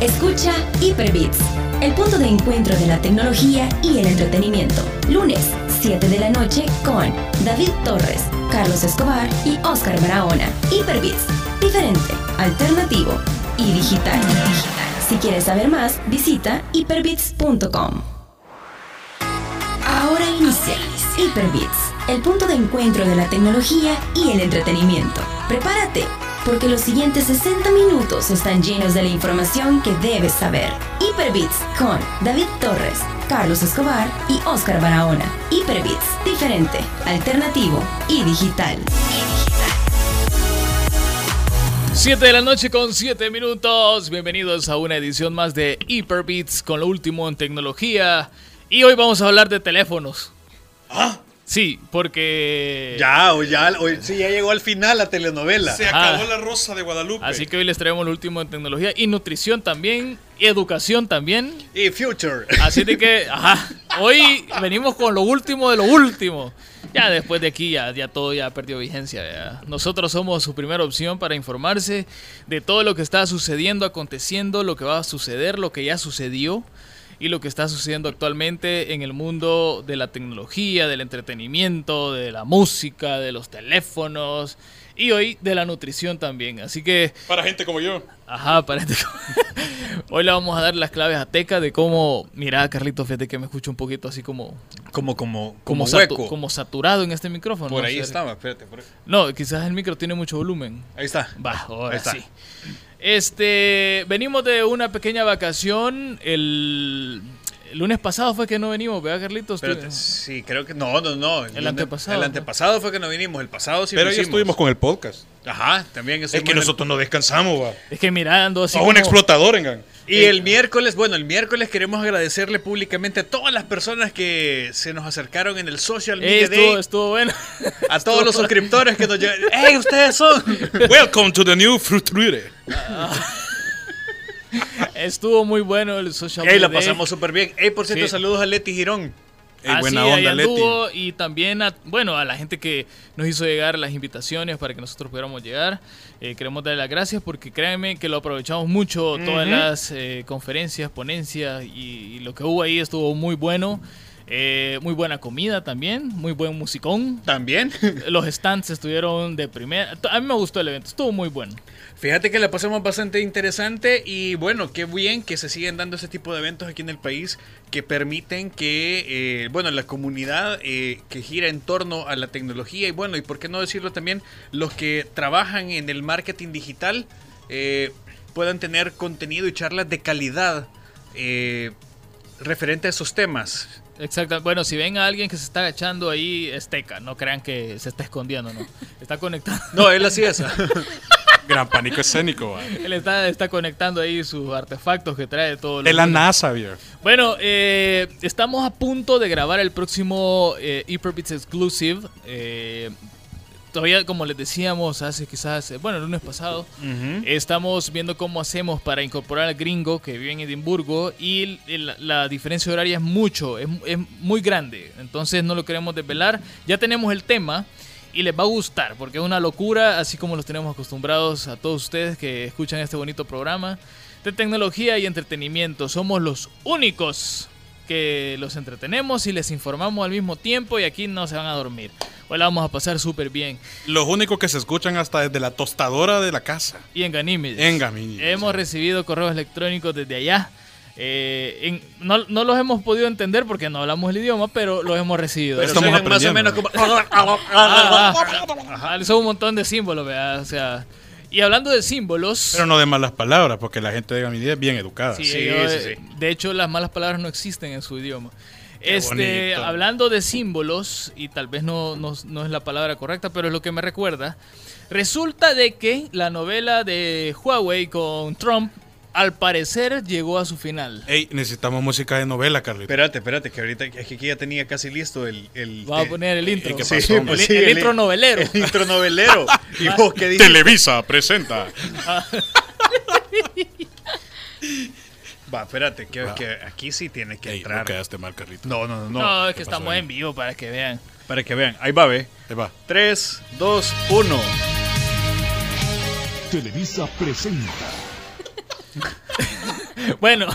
Escucha Hyperbits, el punto de encuentro de la tecnología y el entretenimiento. Lunes, 7 de la noche con David Torres, Carlos Escobar y Oscar Barahona. Hyperbits, diferente, alternativo y digital. Si quieres saber más, visita hyperbits.com. Ahora inicia Hyperbits, el punto de encuentro de la tecnología y el entretenimiento. Prepárate, porque los siguientes 60 minutos están llenos de la información que debes saber. Hyperbits con David Torres, Carlos Escobar y Oscar Barahona. Hyperbits, diferente, alternativo y digital. 7 de la noche con 7 minutos. Bienvenidos a una edición más de Hyperbits con lo último en tecnología. Y hoy vamos a hablar de teléfonos. ¿Ah? Sí, porque... Ya, o ya, o, sí, ya llegó al final la telenovela. Se acabó la Rosa de Guadalupe. Así que hoy les traemos lo último en tecnología y nutrición también, y educación también. Y future. Así de que, ajá, hoy venimos con lo último de lo último. Ya después de aquí ya, ya todo ya perdió vigencia. ya. Nosotros somos su primera opción para informarse de todo lo que está sucediendo, aconteciendo, lo que va a suceder, lo que ya sucedió y lo que está sucediendo actualmente en el mundo de la tecnología, del entretenimiento, de la música, de los teléfonos y hoy de la nutrición también. Así que, Para gente como yo. ajá, para este- hoy le vamos a dar las claves a Teca de cómo, mira, Carlito, fíjate que me escucho un poquito así como Como, como, como, como satu- hueco. como saturado en este micrófono. Por ahí estaba, espérate. por ahí. No, quizás el micro tiene mucho volumen. Ahí está. Va, ahora Ahí está. sí. Este, venimos de una pequeña vacación. El, el lunes pasado fue que no venimos, ¿verdad, Carlitos? Sí, creo que no, no, no. El antepasado, El ¿no? antepasado fue que no vinimos, el pasado sí Pero ya estuvimos con el podcast. Ajá, también Es que el- nosotros no descansamos, va. Es que mira, ando así. Sos un como- explotador, engan. Y el miércoles, bueno, el miércoles queremos agradecerle públicamente a todas las personas que se nos acercaron en el Social Ey, Media estuvo, Day. estuvo bueno. A todos los suscriptores que nos llegan. ¡Ey, ustedes son! Welcome to the new Fruiture. estuvo muy bueno el social ¡Ey, la media. pasamos súper bien! ¡Ey, por cierto, Sí. saludos a Leti Girón! Ey, Así, buena onda, Leti. Y también a, bueno, a la gente que nos hizo llegar las invitaciones para que nosotros pudiéramos llegar. Eh, queremos darle las gracias porque créanme que lo aprovechamos mucho. Todas las eh, conferencias, ponencias y, y lo que hubo ahí estuvo muy bueno. Eh, muy buena comida también, muy buen musicón. ¿También? Los stands estuvieron de primera. A mí me gustó el evento, estuvo muy bueno. Fíjate que la pasamos bastante interesante y bueno, qué bien que se siguen dando ese tipo de eventos aquí en el país que permiten que, eh, bueno, la comunidad eh, que gira en torno a la tecnología y bueno, y por qué no decirlo también, los que trabajan en el marketing digital eh, puedan tener contenido y charlas de calidad referente a esos temas. Exacto. Bueno, si ven a alguien que se está agachando ahí, es Teca. No crean que se está escondiendo, no. Está conectando. No, él hacía eso. Gran pánico escénico, va. Él está, está conectando ahí sus artefactos que trae todo. De la NASA, viejo. Bueno, eh, estamos a punto de grabar el próximo eh, Hyperbits Exclusive. Eh, todavía, como les decíamos hace quizás, eh, bueno, el lunes pasado, estamos viendo cómo hacemos para incorporar al gringo que vive en Edimburgo y la diferencia horaria es mucho, es, es muy grande. Entonces no lo queremos desvelar. Ya tenemos el tema. Y les va a gustar porque es una locura, así como los tenemos acostumbrados a todos ustedes que escuchan este bonito programa de tecnología y entretenimiento. Somos los únicos que los entretenemos y les informamos al mismo tiempo y aquí no se van a dormir. Hoy la vamos a pasar súper bien. Los únicos que se escuchan hasta desde la tostadora de la casa. Y en Ganímedes. En Ganímedes, Hemos sí. recibido correos electrónicos desde allá. Eh, en- no, no los hemos podido entender porque no hablamos el idioma, pero los hemos recibido. Pero Estamos más o menos como... Ah, ah, ajá, son un montón de símbolos, ¿verdad? O sea, y hablando de símbolos, Pero no de malas palabras, porque la gente de Ganímedes es bien educada. sí, Sí, ellos, sí, eh, sí. de hecho las malas palabras no existen en su idioma. Qué Este, bonito. hablando de símbolos, y tal vez no, no, no es la palabra correcta, pero es lo que me recuerda, resulta de que la novela de Huawei con Trump, al parecer, llegó a su final. Ey, necesitamos música de novela, Carlito. Espérate, espérate, que ahorita que aquí ya tenía casi listo el... el Voy a poner el intro. ¿qué Sí, pues El- sí, el intro novelero. El intro novelero. ¿Y vos qué dijiste? Televisa presenta. Va, espérate, que, Va. que aquí sí tiene que Ey, entrar. no quedaste mal, Carlito. No, no, no, No, no. es que ¿qué pasó estamos ahí? en vivo para que vean. Para que vean. Ahí va, ve. Ahí va. 3, 2, 1. Televisa presenta Bueno,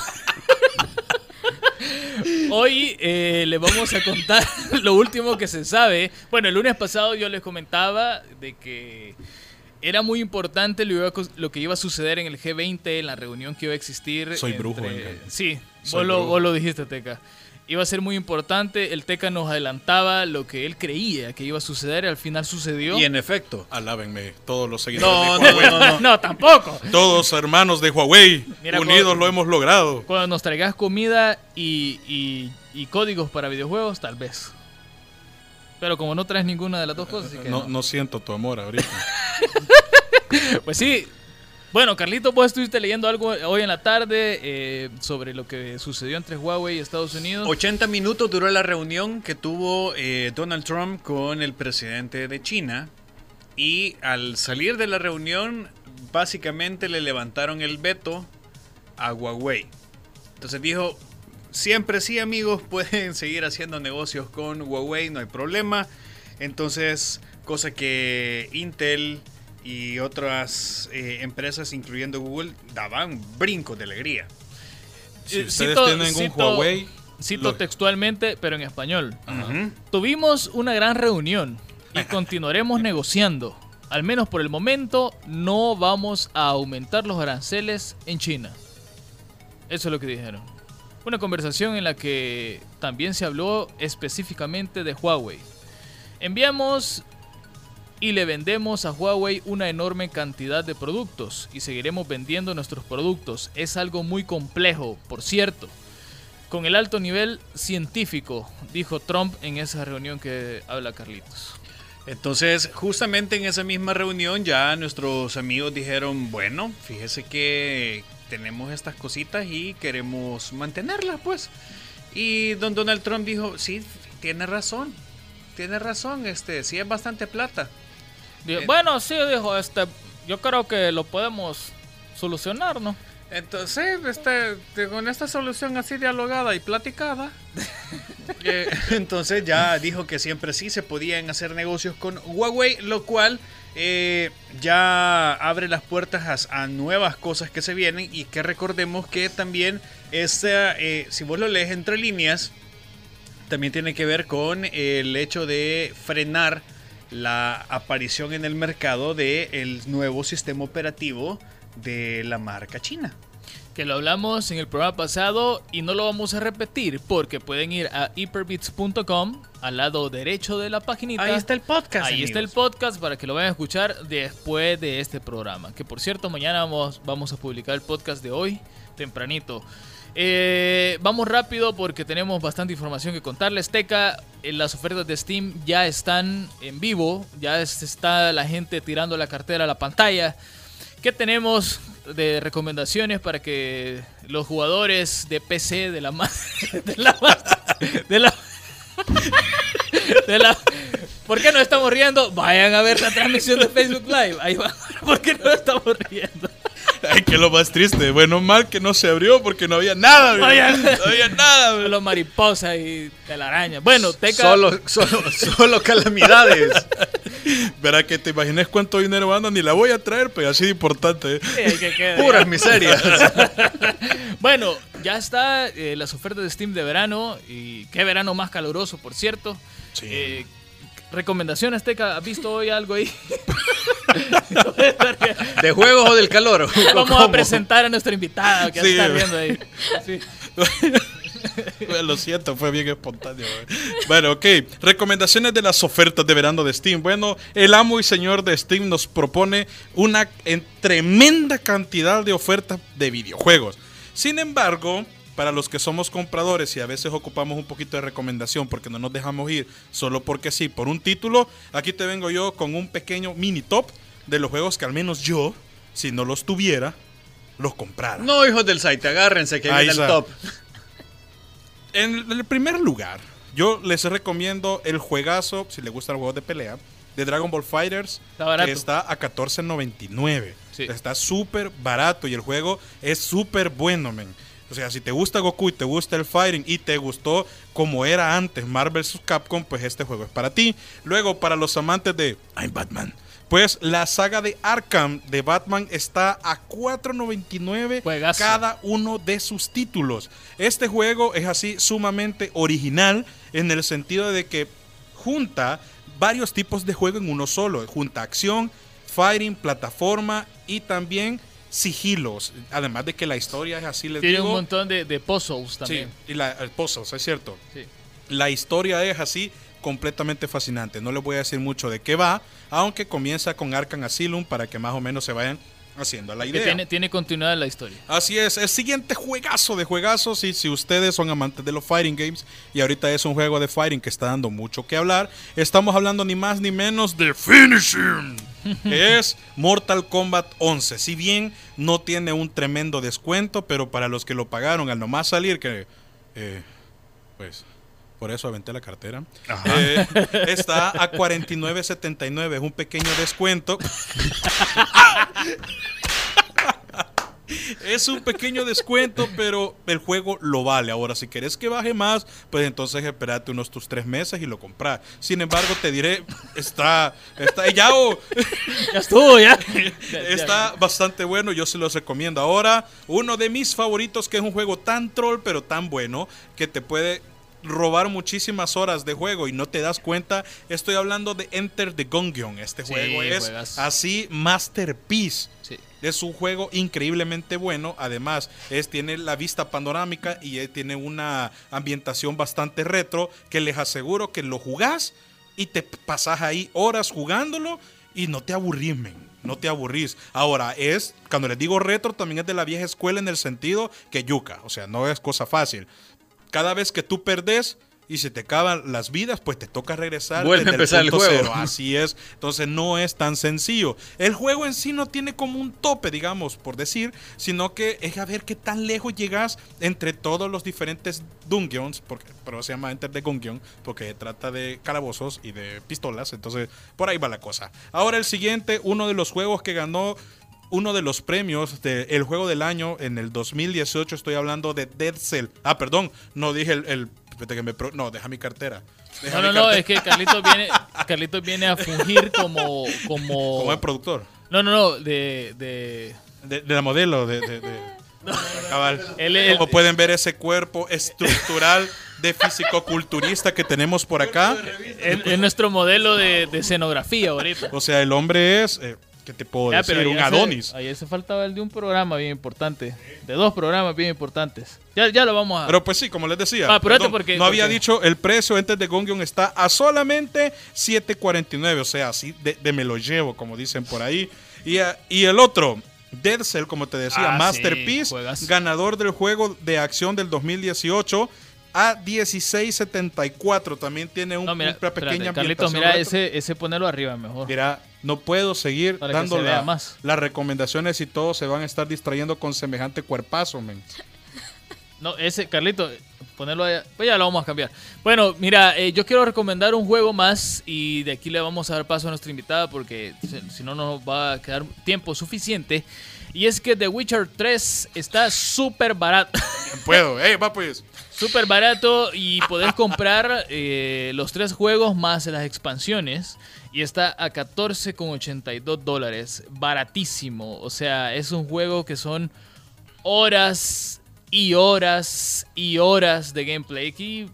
hoy eh, les vamos a contar lo último que se sabe. Bueno, el lunes pasado yo les comentaba de que era muy importante lo, que iba a suceder en el G20, en la reunión que iba a existir. Soy brujo. Sí, Soy vos lo, vos lo dijiste, Teca. Iba a ser muy importante. El Teca nos adelantaba lo que él creía que iba a suceder. Al final sucedió. Y en efecto. Alábenme, todos los seguidores No, de no, Huawei. no, no. no, tampoco. Todos hermanos de Huawei, Mira, unidos cuando- lo hemos logrado. Cuando nos traigas comida y, y- y códigos para videojuegos, tal vez. Pero como no traes ninguna de las dos cosas, así que No, no. no siento tu amor ahorita. Pues sí. Bueno, Carlito, vos estuviste leyendo algo hoy en la tarde eh, sobre lo que sucedió entre Huawei y Estados Unidos. 80 minutos duró la reunión que tuvo eh, Donald Trump con el presidente de China. Y al salir de la reunión, básicamente le levantaron el veto a Huawei. Entonces dijo, siempre sí amigos, pueden seguir haciendo negocios con Huawei, no hay problema. Entonces, cosa que Intel y otras eh, empresas, incluyendo Google, daban brincos de alegría. Si Eh, ustedes cito- tienen un cito- Huawei, Cito lo- textualmente, pero en español. Tuvimos una gran reunión y continuaremos negociando. Al menos por el momento, no vamos a aumentar los aranceles en China. Eso es lo que dijeron. Una conversación en la que también se habló específicamente de Huawei. Enviamos y le vendemos a Huawei una enorme cantidad de productos y seguiremos vendiendo nuestros productos. Es algo muy complejo, por cierto. Con el alto nivel científico, dijo Trump en esa reunión que habla Carlitos. Entonces, justamente en esa misma reunión ya nuestros amigos dijeron, bueno, fíjese que tenemos estas cositas y queremos mantenerlas, pues. Y don Donald Trump dijo, sí, tiene razón, tiene razón, este, sí es bastante plata. Dijo, bueno, sí, dijo, este, yo creo que lo podemos solucionar, ¿no? Entonces, este, con esta solución así dialogada y platicada, eh, entonces ya dijo que siempre sí se podían hacer negocios con Huawei, lo cual eh, ya abre las puertas a, a nuevas cosas que se vienen y que recordemos que también esta, eh, si vos lo lees entre líneas, también tiene que ver con el hecho de frenar la aparición en el mercado del nuevo sistema operativo de la marca china. Que lo hablamos en el programa pasado y no lo vamos a repetir porque pueden ir a hyperbits.com al lado derecho de la paginita. Ahí está el podcast. Ahí está el podcast para que lo vayan a escuchar después de este programa. Que por cierto, mañana vamos, vamos a publicar el podcast de hoy, tempranito. Eh, vamos rápido porque tenemos bastante información que contarles. Teca, eh, las ofertas de Steam ya están en vivo. Ya es- está la gente tirando la cartera a la pantalla. ¿Qué tenemos de recomendaciones para que los jugadores de PC de la más de la de la de la ¿Por qué no estamos riendo? Vayan a ver la transmisión de Facebook Live. Ahí va. ¿Por qué no estamos riendo? Ay, que lo más triste. Bueno, mal que no se abrió porque no había nada, No había- No había nada. Solo mariposa y telaraña. Bueno, Teca. Solo, solo, solo calamidades. Verá que te imaginas cuánto dinero anda, ni la voy a traer, pero así de importante. ¿eh? Sí, que quedar. Puras miserias. Bueno, ya está eh, las ofertas de Steam de verano. Y qué verano más caluroso, por cierto. Sí. Eh, recomendaciones, Teca. ¿Has visto hoy algo ahí? ¿De juegos o del calor? Vamos ¿Cómo? a presentar a nuestra invitada que Sí, está viendo ahí. Sí. Lo siento, fue bien espontáneo. Bueno, ok. Recomendaciones de las ofertas de verano de Steam. Bueno, el amo y señor de Steam nos propone una en- tremenda cantidad de ofertas de videojuegos. Sin embargo, para los que somos compradores y a veces ocupamos un poquito de recomendación porque no nos dejamos ir solo porque sí, por un título, aquí te vengo yo con un pequeño mini top de los juegos que al menos yo, si no los tuviera, los comprara. No, hijos del site, agárrense que viene el top. En el primer lugar, yo les recomiendo el juegazo, si les gustan los juegos de pelea, de Dragon Ball Fighters, Está que está a 14.99. Sí. Está súper barato y el juego es súper bueno, men. O sea, si te gusta Goku y te gusta el fighting y te gustó como era antes Marvel vs. Capcom, pues este juego es para ti. Luego, para los amantes de I'm Batman, Pues la saga de Arkham de Batman está a 4.99 Juegazo. cada uno de sus títulos. Este juego es así sumamente original en el sentido de que junta varios tipos de juego en uno solo. Junta acción, fighting, plataforma y también sigilos. Además de que la historia es así, les Tiene digo. un montón de, de puzzles Sí, también. y la, puzzles, es cierto. Sí. La historia es así completamente fascinante. No les voy a decir mucho de qué va, aunque comienza con Arkham Asylum para que más o menos se vayan haciendo la Que idea. tiene, tiene continuidad en la historia. Así es, el siguiente juegazo de juegazos, y si ustedes son amantes de los fighting games, y ahorita es un juego de fighting que está dando mucho que hablar, estamos hablando ni más ni menos de Finishing, que es Mortal Kombat 11. Si bien no tiene un tremendo descuento, pero para los que lo pagaron al nomás salir, que eh, pues por eso aventé la cartera, eh, está a 49.79, es un pequeño descuento. Es un pequeño descuento, pero el juego lo vale. Ahora, si querés que baje más, pues entonces espérate unos tus tres meses y lo compras. Sin embargo, te diré, está, está, ya, oh, Ya estuvo, ya. está bastante bueno. Yo se los recomiendo. Ahora, uno de mis favoritos, que es un juego tan troll, pero tan bueno, que te puede robar muchísimas horas de juego y no te das cuenta. Estoy hablando de Enter the Gungeon. Este Sí, juego es así masterpiece. Sí. Es un juego increíblemente bueno. Además, es, tiene la vista panorámica y eh, tiene una ambientación bastante retro que les aseguro que lo jugás y te pasas ahí horas jugándolo y no te aburrís, men. No te aburrís. Ahora, es, cuando les digo retro, también es de la vieja escuela en el sentido que yuca. O sea, no es cosa fácil. Cada vez que tú perdes y se te acaban las vidas, pues te toca regresar. Vuelve a empezar el punto juego. cero. Así es. Entonces no es tan sencillo. El juego en sí no tiene como un tope, digamos, por decir, sino que es a ver qué tan lejos llegas entre todos los diferentes dungeons, porque, pero se llama Enter the Gungeon, porque trata de calabozos y de pistolas. Entonces, por ahí va la cosa. Ahora el siguiente, uno de los juegos que ganó uno de los premios del juego del año en el 2018. Estoy hablando de Dead Cell. Ah, perdón, no dije el. el- espérate que me pro- no, deja mi cartera. Deja No, mi no, no, es que Carlitos viene, Carlitos viene a fungir como. como... Como el productor. No, no, no, de. de... De, de la modelo, de. de, de- cabal. Él- él- Como pueden ver ese cuerpo estructural de fisicoculturista que tenemos por acá. Es, es nuestro modelo de, de escenografía ahorita. O sea, el hombre es. eh, ¿Qué te puedo Ya, decir? pero Un ayer se- Adonis. ayer se faltaba el de un programa bien importante. De dos programas bien importantes. Ya, ya lo vamos a. Pero pues sí, como les decía. Ah, perdón, porque- no había dicho el precio antes de Gongion está a solamente 7.49. O sea, así de, de me lo llevo, como dicen por ahí. Y, y el otro, Dead Cell, como te decía, Ah, Masterpiece, ganador del juego de acción del 2018 a 16.74. También tiene un, no, mira, una pequeña espérate, Carlitos, mira ese, ese ponerlo arriba mejor. Mira, no puedo seguir Para que dando se vea la- más. las recomendaciones y todos se van a estar distrayendo con semejante cuerpazo, men. No, ese, Carlito, ponerlo allá. Pues ya lo vamos a cambiar. Bueno, mira, eh, yo quiero recomendar un juego más y de aquí le vamos a dar paso a nuestra invitada porque si, no nos va a quedar tiempo suficiente. Y es que The Witcher 3 está súper barato. Puedo, eh, va pues. Súper barato y podés comprar eh, los tres juegos más las expansiones. Y está a 14,82 dólares. Baratísimo. O sea, es un juego que son horas y horas y horas de gameplay. Aquí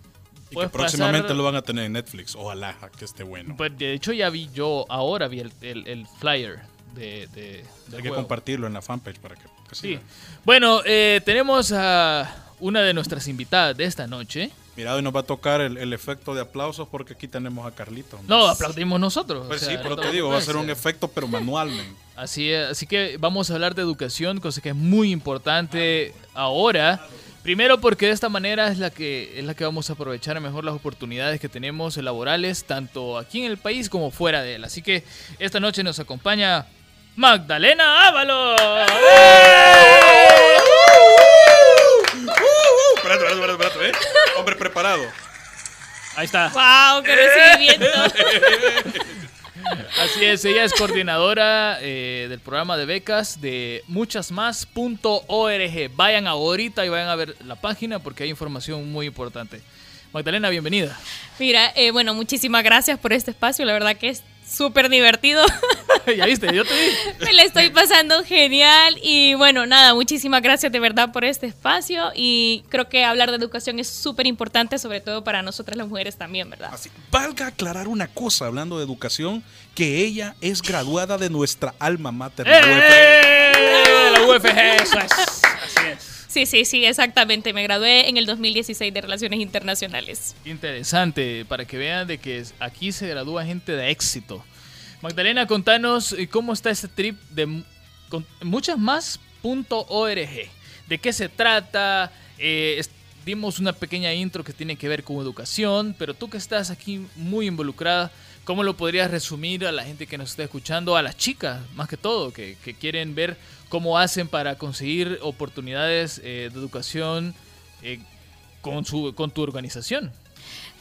Y que próximamente pasar- lo van a tener en Netflix. Ojalá que esté bueno. Pues, de hecho, ya vi yo, ahora vi el, el- el flyer de, de- del Hay que juego. compartirlo en la fanpage para que, que Sí. siga. Bueno, eh, tenemos a una de nuestras invitadas de esta noche. Mira, hoy nos va a tocar el, el efecto de aplausos porque aquí tenemos a Carlito. No, aplaudimos nosotros. Pues o sí, pero te digo, va a ser un preocuparse. efecto, pero manual, men. Así, es, así que vamos a hablar de educación, cosa que es muy importante ahora. Primero porque de esta manera es la que es la que vamos a aprovechar mejor las oportunidades que tenemos laborales tanto aquí en el país como fuera de él. Así que esta noche nos acompaña Magdalena Ábalos. Espérate, espérate, espérate, ¿eh? Hombre preparado. Ahí está. ¡Wow! ¡Qué recibimiento! Así es, ella es coordinadora eh, del programa de becas de muchasmas.org. Vayan ahorita y vayan a ver la página porque hay información muy importante. Magdalena, bienvenida. Mira, eh, bueno, muchísimas gracias por este espacio. La verdad que es súper divertido. ya viste, yo te vi. Me la estoy pasando genial y bueno, nada, muchísimas gracias de verdad por este espacio y creo que hablar de educación es súper importante, sobre todo para nosotras las mujeres también, ¿verdad? Así, valga aclarar una cosa hablando de educación, que ella es graduada de nuestra alma mater. la ¡Eh! La UFG, eso es. Así es. Sí, sí, sí, exactamente. Me gradué en el 2016 de Relaciones Internacionales. Interesante, para que vean de que aquí se gradúa gente de éxito. Magdalena, contanos eh, cómo está este trip de muchas más.org. ¿De qué se trata? Eh, dimos una pequeña intro que tiene que ver con educación, pero tú que estás aquí muy involucrada, ¿cómo lo podrías resumir a la gente que nos está escuchando, a las chicas más que todo, que, quieren ver cómo hacen para conseguir oportunidades eh, de educación con, su, con tu organización?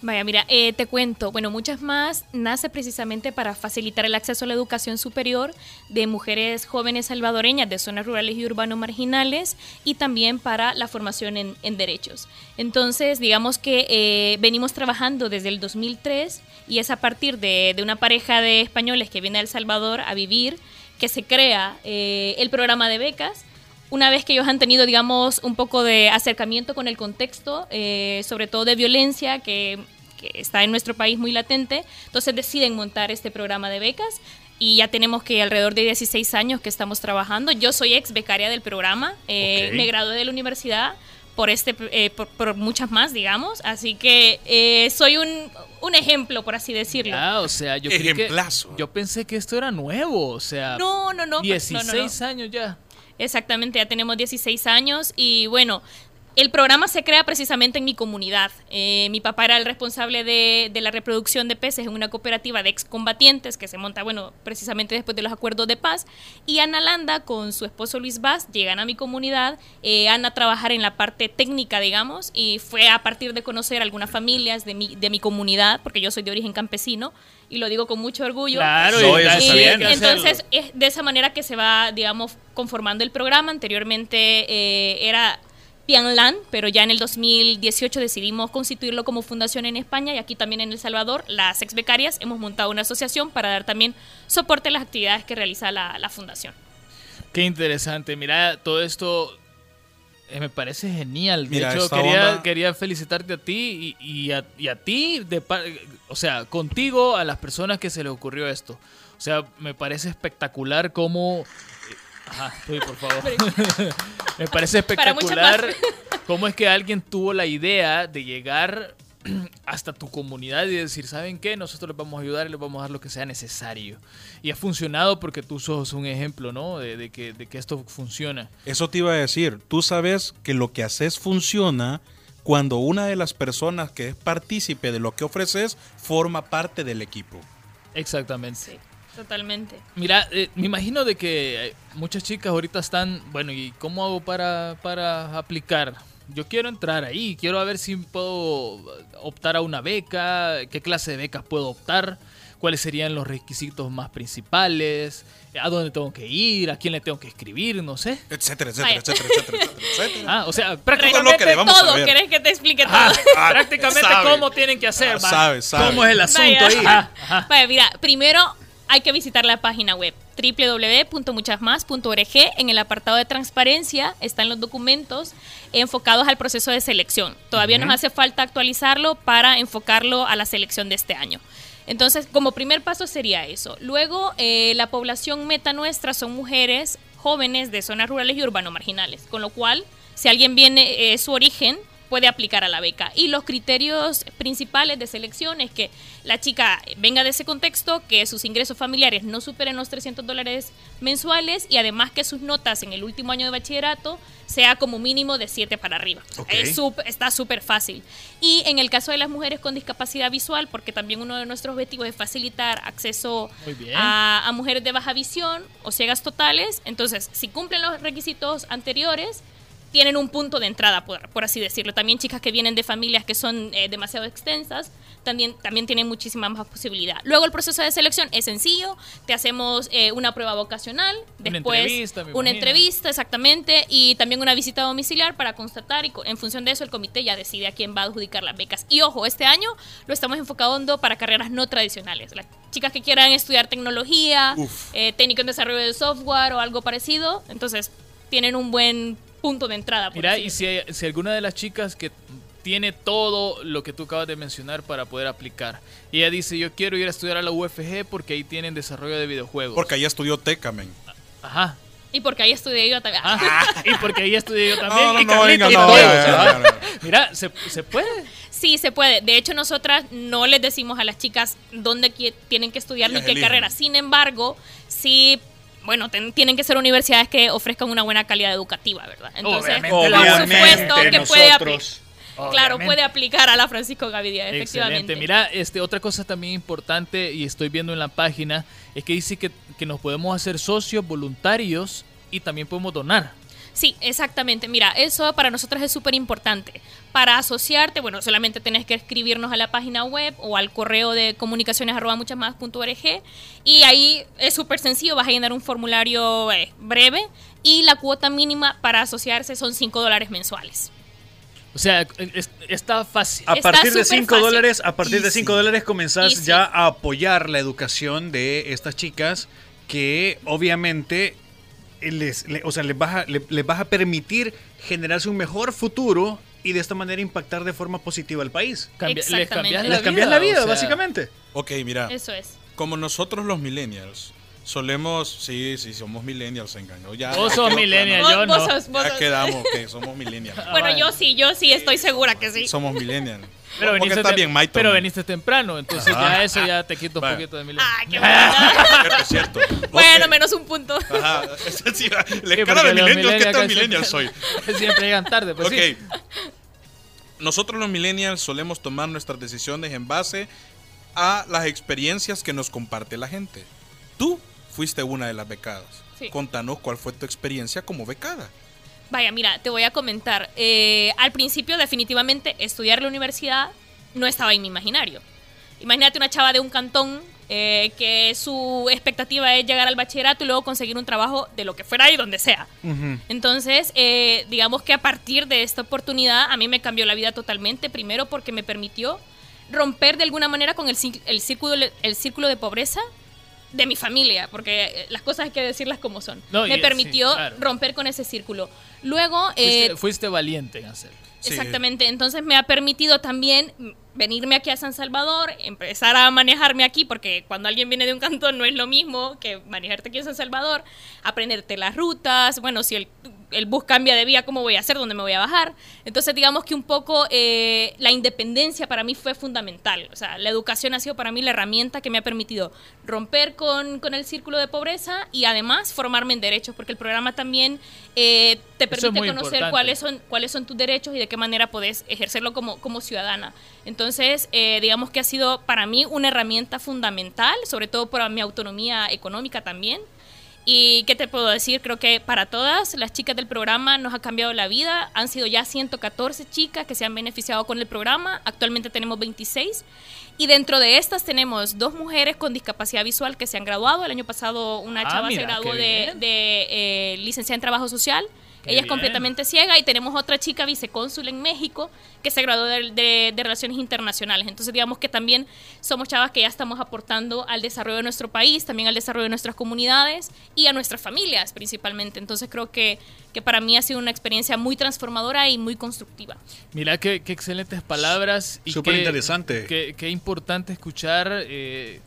Vaya, mira, eh, te cuento. Bueno, Muchas Más nace precisamente para facilitar el acceso a la educación superior de mujeres jóvenes salvadoreñas de zonas rurales y urbanos marginales y también para la formación en, derechos. Entonces, digamos que eh, venimos trabajando desde el 2003 y es a partir de, de una pareja de españoles que viene a El Salvador a vivir que se crea eh, el programa de becas una vez que ellos han tenido, digamos, un poco de acercamiento con el contexto, eh, sobre todo de violencia que, que está en nuestro país muy latente, entonces deciden montar este programa de becas y ya tenemos que alrededor de 16 años que estamos trabajando. Yo soy ex becaria del programa, eh, Ok. me gradué de la universidad por, este, eh, por, por muchas más, digamos, así que eh, soy un, un ejemplo, por así decirlo. Ah, o sea, yo creí que- yo pensé que esto era nuevo, o sea, No, no, no. 16 no, no, no. años ya. Exactamente, ya tenemos 16 años y bueno, el programa se crea precisamente en mi comunidad. Eh, mi papá era el responsable de, de la reproducción de peces en una cooperativa de excombatientes que se monta, bueno, precisamente después de los acuerdos de paz. Y Ana Landa con su esposo Luis Vaz llegan a mi comunidad, eh, han a trabajar en la parte técnica, digamos, y fue a partir de conocer algunas familias de mi, de mi comunidad, porque yo soy de origen campesino y lo digo con mucho orgullo. Claro, No, y eso hay está que bien. Entonces, es de esa manera que se va, digamos, conformando el programa. Anteriormente eh, era Pianlan, pero ya en el 2018 decidimos constituirlo como fundación en España y aquí también en El Salvador, las ex becarias, hemos montado una asociación para dar también soporte a las actividades que realiza la, la fundación. Qué interesante. Mira, todo esto eh, me parece genial. De Mira, hecho, quería, onda- quería felicitarte a ti y, y a, y a ti, de, par- o sea, contigo, a las personas que se les ocurrió esto. O sea, me parece espectacular cómo... Ajá, sí, por favor. me parece espectacular cómo es que alguien tuvo la idea de llegar hasta tu comunidad y decir, ¿saben qué? Nosotros les vamos a ayudar y les vamos a dar lo que sea necesario. Y ha funcionado porque tú sos un ejemplo, ¿no? De, de que, de que esto funciona. Eso te iba a decir. Tú sabes que lo que haces funciona cuando una de las personas que es partícipe de lo que ofreces forma parte del equipo. Exactamente. Sí, totalmente. Mira, eh, me imagino de que eh, muchas chicas ahorita están, bueno, ¿y cómo hago para, para aplicar? Yo quiero entrar ahí, quiero ver si puedo optar a una beca, qué clase de becas puedo optar, cuáles serían los requisitos más principales, a dónde tengo que ir, a quién le tengo que escribir, no sé. Etcétera, etcétera, etcétera, etcétera, etcétera, etcétera. Ah, o sea, Todo prácticamente lo que le vamos a todo, ver. ¿querés que te explique todo? Ah, Ah, prácticamente sabe. cómo tienen que hacer, Ah, sabe, sabe. ¿Cómo es el asunto Vaya. ahí? Ajá, ajá. Vaya, mira, primero hay que visitar la página web www.muchasmas.org. En el apartado de transparencia están los documentos enfocados al proceso de selección. Todavía nos hace falta actualizarlo para enfocarlo a la selección de este año. Entonces, como primer paso sería eso. Luego, eh, la población meta nuestra son mujeres jóvenes de zonas rurales y urbano marginales, con lo cual, si alguien viene, eh, su origen, puede aplicar a la beca. Y los criterios principales de selección es que la chica venga de ese contexto, que sus ingresos familiares no superen los 300 dólares mensuales y además que sus notas en el último año de bachillerato sea como mínimo de 7 para arriba. Es sup- está súper fácil. Y en el caso de las mujeres con discapacidad visual, porque también uno de nuestros objetivos es facilitar acceso a mujeres de baja visión o ciegas totales, entonces si cumplen los requisitos anteriores, tienen un punto de entrada, por, por así decirlo. También chicas que vienen de familias que son eh, demasiado extensas, también, también tienen muchísima más posibilidad. Luego el proceso de selección es sencillo, te hacemos eh, una prueba vocacional, Una después entrevista, me una entrevista, exactamente, y también una visita domiciliar para constatar y en función de eso el comité ya decide a quién va a adjudicar las becas. Y ojo, este año lo estamos enfocando para carreras no tradicionales. Las chicas que quieran estudiar tecnología, eh, técnico en desarrollo de software o algo parecido, entonces tienen un buen punto de entrada. por Mira, y si, hay- si alguna de las chicas que tiene todo lo que tú acabas de mencionar para poder aplicar, y ella dice, yo quiero ir a estudiar a la UFG porque ahí tienen desarrollo de videojuegos. Porque ahí estudió Teca, men. Ajá. Y porque ahí estudié yo también. Ajá. y porque ahí estudié yo también. No, no, y no, venga, no, todo, venga. Mira, se, se puede. Sí, se puede. De hecho, nosotras no les decimos a las chicas dónde tienen que estudiar ni qué eligen. carrera. Sin embargo, sí, bueno, ten- tienen que ser universidades que ofrezcan una buena calidad educativa, ¿verdad? Entonces, Obviamente, por supuesto que puede. Claro, puede aplicar a la Francisco Gavidia, efectivamente. Excelente. Mira, este, otra cosa también importante, y estoy viendo en la página, es que dice que, que nos podemos hacer socios voluntarios y también podemos donar. Sí, exactamente. Mira, eso para nosotros es súper importante. Para asociarte, bueno, solamente tenés que escribirnos a la página web o al correo de comunicaciones arroba muchas más punto org, y ahí es súper sencillo, vas a llenar un formulario eh, breve y la cuota mínima para asociarse son 5 dólares mensuales. O sea, es- está fácil. A Está partir de súper 5 fácil. dólares, a partir de Easy. 5 dólares comenzás Easy. ya a apoyar la educación de estas chicas que obviamente les, le- o sea, les, vas a, le- les vas a permitir generarse un mejor futuro y de esta manera impactar de forma positiva al país. Cambia- les cambias la Les vida. cambias la vida, o sea, básicamente. Ok, mira. Eso es. Como nosotros los millennials solemos, sí, sí, somos millennials, se engañó. Ya, Vos sos millennial, yo Vos- vos no. sos- vos Ya quedamos que somos millennials. Bueno, yo sí, yo sí estoy segura que sí. Somos millennials. Pero Porque veniste, está bien, Maito. pero veniste temprano, entonces Ajá. ya eso ya te quita un Vale. poquito de milenio. Ah, qué bonita. Cierto, cierto. Bueno, menos un punto. Ajá. Sí, la Sí, cara de millennials, ¿qué tan millennial soy? siempre- llegan tarde, pues ok. sí. Nosotros los millennials solemos tomar nuestras decisiones en base a las experiencias que nos comparte la gente. Tú fuiste una de las becadas. Sí. Contanos cuál fue tu experiencia como becada. Vaya, mira, te voy a comentar. Eh, al principio, definitivamente, estudiar la universidad no estaba en mi imaginario. Imagínate una chava de un cantón eh, que su expectativa es llegar al bachillerato y luego conseguir un trabajo de lo que fuera y donde sea. Entonces, eh, digamos que a partir de esta oportunidad a mí me cambió la vida totalmente. Primero porque me permitió romper de alguna manera con el, cí- el, círculo, el círculo de pobreza de mi familia, porque eh, las cosas hay que decirlas como son. No, y- me sí, permitió claro. romper con ese círculo. Luego, eh, Fuiste, fuiste valiente en hacerlo. Sí. Exactamente, entonces me ha permitido también venirme aquí a San Salvador, empezar a manejarme aquí, porque cuando alguien viene de un cantón no es lo mismo que manejarte aquí en San Salvador, aprenderte las rutas, bueno, si el, el bus cambia de vía, ¿cómo voy a hacer? ¿Dónde me voy a bajar? Entonces digamos que un poco eh, la independencia para mí fue fundamental, o sea, la educación ha sido para mí la herramienta que me ha permitido romper con, con el círculo de pobreza y además formarme en derechos, porque el programa también eh, te es permite conocer cuáles son, cuáles son tus derechos y de qué manera podés ejercerlo como, como ciudadana. Entonces, eh, digamos que ha sido para mí una herramienta fundamental, sobre todo para mi autonomía económica también. Y qué te puedo decir, creo que para todas las chicas del programa nos ha cambiado la vida. Han sido ya 114 chicas que se han beneficiado con el programa. Actualmente tenemos 26. Y dentro de estas tenemos dos mujeres con discapacidad visual que se han graduado. El año pasado una Ah, chava mira, se graduó de, de, eh, licenciada en trabajo social. Qué Ella es completamente ciega y tenemos otra chica vicecónsul en México que se graduó de, de- de Relaciones Internacionales. Entonces, digamos que también somos chavas que ya estamos aportando al desarrollo de nuestro país, también al desarrollo de nuestras comunidades y a nuestras familias principalmente. Entonces, creo que, que para mí ha sido una experiencia muy transformadora y muy constructiva. Mira qué, qué excelentes palabras. Súper interesante. Qué, qué importante escuchar eh,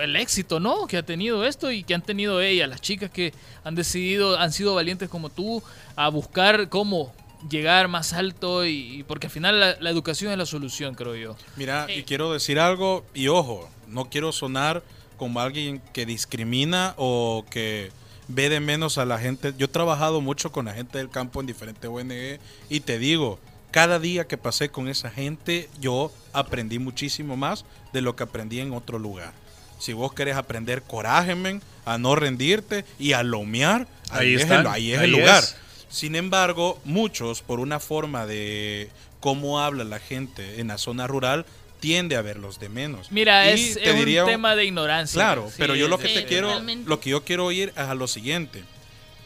el éxito, ¿no? Que ha tenido esto y que han tenido ellas, las chicas que han decidido, han sido valientes como tú, a buscar cómo llegar más alto y, y porque al final la, la educación es la solución, creo yo. Mira, y quiero decir algo, y ojo, no quiero sonar como alguien que discrimina o que ve de menos a la gente. Yo he trabajado mucho con la gente del campo en diferentes ONG y te digo, cada día que pasé con esa gente, yo aprendí muchísimo más de lo que aprendí en otro lugar. Si vos querés aprender coraje, men, a no rendirte y a lomear, ahí, Ahí es, el, ahí es ahí el lugar. es. Sin embargo, muchos, por una forma de cómo habla la gente en la zona rural, tiende a verlos de menos. Mira, Y es, te es diría un tema de ignorancia. Claro, Sí, pero yo lo que sí, te quiero, lo que yo quiero oír es a lo siguiente.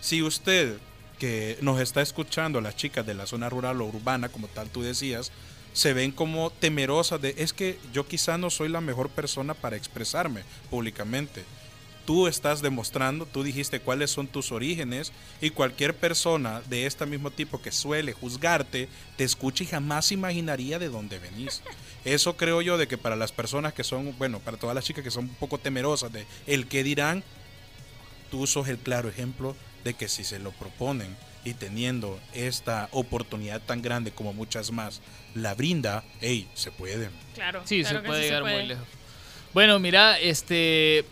Si usted que nos está escuchando, las chicas de la zona rural o urbana, como tal tú decías, se ven como temerosas de, es que yo quizá no soy la mejor persona para expresarme públicamente. Tú estás demostrando, tú dijiste cuáles son tus orígenes y cualquier persona de este mismo tipo que suele juzgarte, te escucha y jamás imaginaría de dónde venís. Eso creo yo de que para las personas que son, bueno, para todas las chicas que son un poco temerosas de el que dirán, tú sos el claro ejemplo de que si se lo proponen y teniendo esta oportunidad tan grande como muchas más, la brinda, hey, se puede. Claro. Sí, claro se puede sí llegar puede. muy lejos. Bueno, mira, este,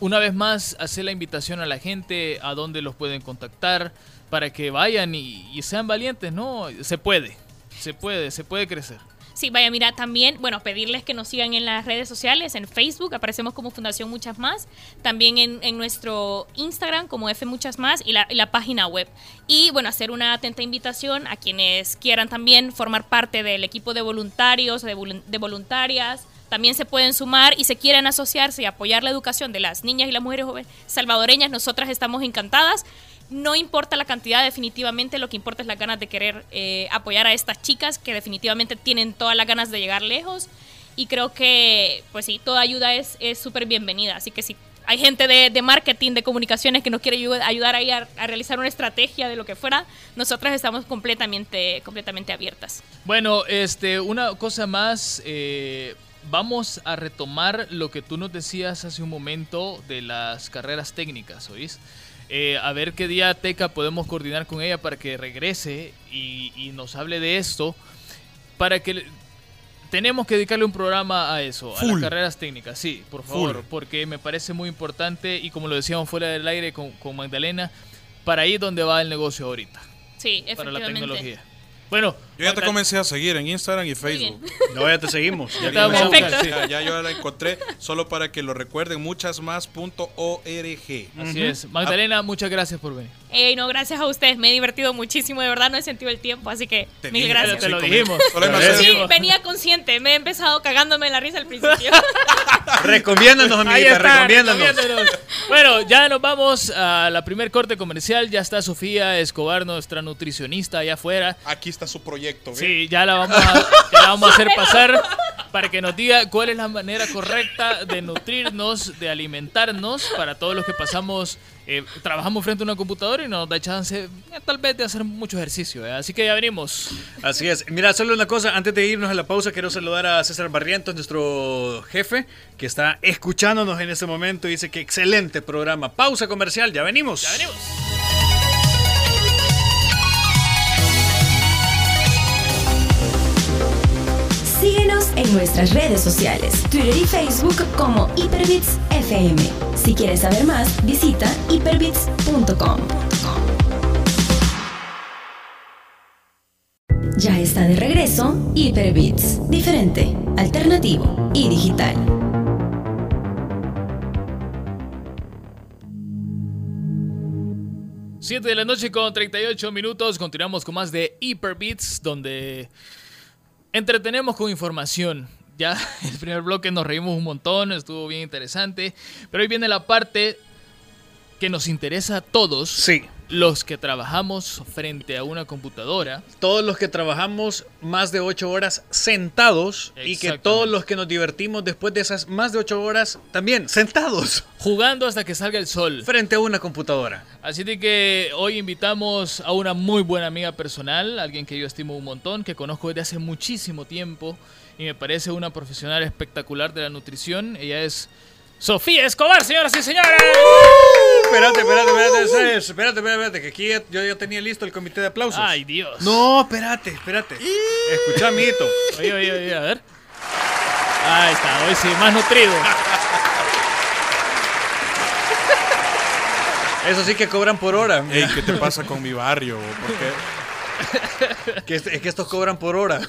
una vez más, hacer la invitación a la gente a dónde los pueden contactar para que vayan y, y sean valientes, ¿no? Se puede, se puede, se puede crecer. Sí, vaya, mira, también, bueno, pedirles que nos sigan en las redes sociales, en Facebook, aparecemos como Fundación Muchas Más, también en, nuestro Instagram como F Muchas Más y la, página web. Y bueno, hacer una atenta invitación a quienes quieran también formar parte del equipo de voluntarios, de, de voluntarias, también se pueden sumar y se quieren asociarse y apoyar la educación de las niñas y las mujeres jóvenes salvadoreñas, nosotras estamos encantadas. No importa la cantidad, definitivamente lo que importa es las ganas de querer eh, apoyar a estas chicas que definitivamente tienen todas las ganas de llegar lejos. Y creo que, pues sí, toda ayuda es súper bienvenida. Así que si hay gente de, de marketing, de comunicaciones que nos quiere ayu- ayudar ahí a, a realizar una estrategia de lo que fuera, nosotras estamos completamente, completamente abiertas. Bueno, este, una cosa más, eh, vamos a retomar lo que tú nos decías hace un momento de las carreras técnicas, ¿oís? Eh, a ver qué día Teca podemos coordinar con ella para que regrese y, y nos hable de esto, para que le- tenemos que dedicarle un programa a eso, a las carreras técnicas, sí, por favor, Full. porque me parece muy importante y como lo decíamos fuera del aire con, con Magdalena, para ahí donde va el negocio ahorita, Sí, para la efectivamente. tecnología. Bueno, Yo ya te comencé a seguir en Instagram y Facebook. No, ya te seguimos. Ya te vamos a Perfecto. buscar, sí. Ya, ya yo la encontré, solo para que lo recuerden, muchasmás.org. Así es. Magdalena, muchas gracias por venir. Ey, no, gracias a ustedes, me he divertido muchísimo, de verdad no he sentido el tiempo, así que Te mil dije, gracias. Te lo dijimos. Sí, venía consciente, me he empezado cagándome en la risa al principio. Recomiéndanos, Ahí amiguita, está, recomiéndanos. recomiéndanos. Bueno, ya nos vamos a la primer corte comercial. Ya está Sofía Escobar, nuestra nutricionista allá afuera. Aquí está su proyecto. Sí, ya la vamos a, ya la vamos a hacer pasar para que nos diga cuál es la manera correcta de nutrirnos, de alimentarnos para todos los que pasamos, eh, trabajamos frente a una computadora y nos da chance eh, tal vez de hacer mucho ejercicio. eh. Así que ya venimos. Así es. Mira, solo una cosa, antes de irnos a la pausa, quiero saludar a César Barrientos, nuestro jefe, que está escuchándonos en este momento y dice que excelente programa. Pausa comercial, ya venimos. Ya venimos. Nuestras redes sociales, Twitter y Facebook como Hyperbits FM. Si quieres saber más, visita hyperbits.com. Ya está de regreso Hyperbits, diferente, alternativo y digital. Siete de la noche con 38 minutos. Continuamos con más de Hyperbeats, donde entretenemos con información. Ya el primer bloque nos reímos un montón, estuvo bien interesante. Pero hoy viene la parte que nos interesa a todos, Sí. Los que trabajamos frente a una computadora. Todos los que trabajamos más de ocho horas sentados y que todos los que nos divertimos después de esas más de ocho horas también sentados Jugando hasta que salga el sol. frente a una computadora. Así de que hoy invitamos a una muy buena amiga personal, alguien que yo estimo un montón, que conozco desde hace muchísimo tiempo y me parece una profesional espectacular de la nutrición. Ella es Sofía Escobar, señoras y señores. Espérate, espérate, espérate, espérate, espérate, espérate, que aquí yo ya tenía listo el comité de aplausos. Ay, Dios. No, espérate, espérate. Escucha, amiguito. Oye, oye, oye, a ver. Ahí está, hoy sí, más nutrido. Eso sí que cobran por hora. Ey, ¿qué te pasa con mi barrio? Porque Que es, es que estos cobran por hora.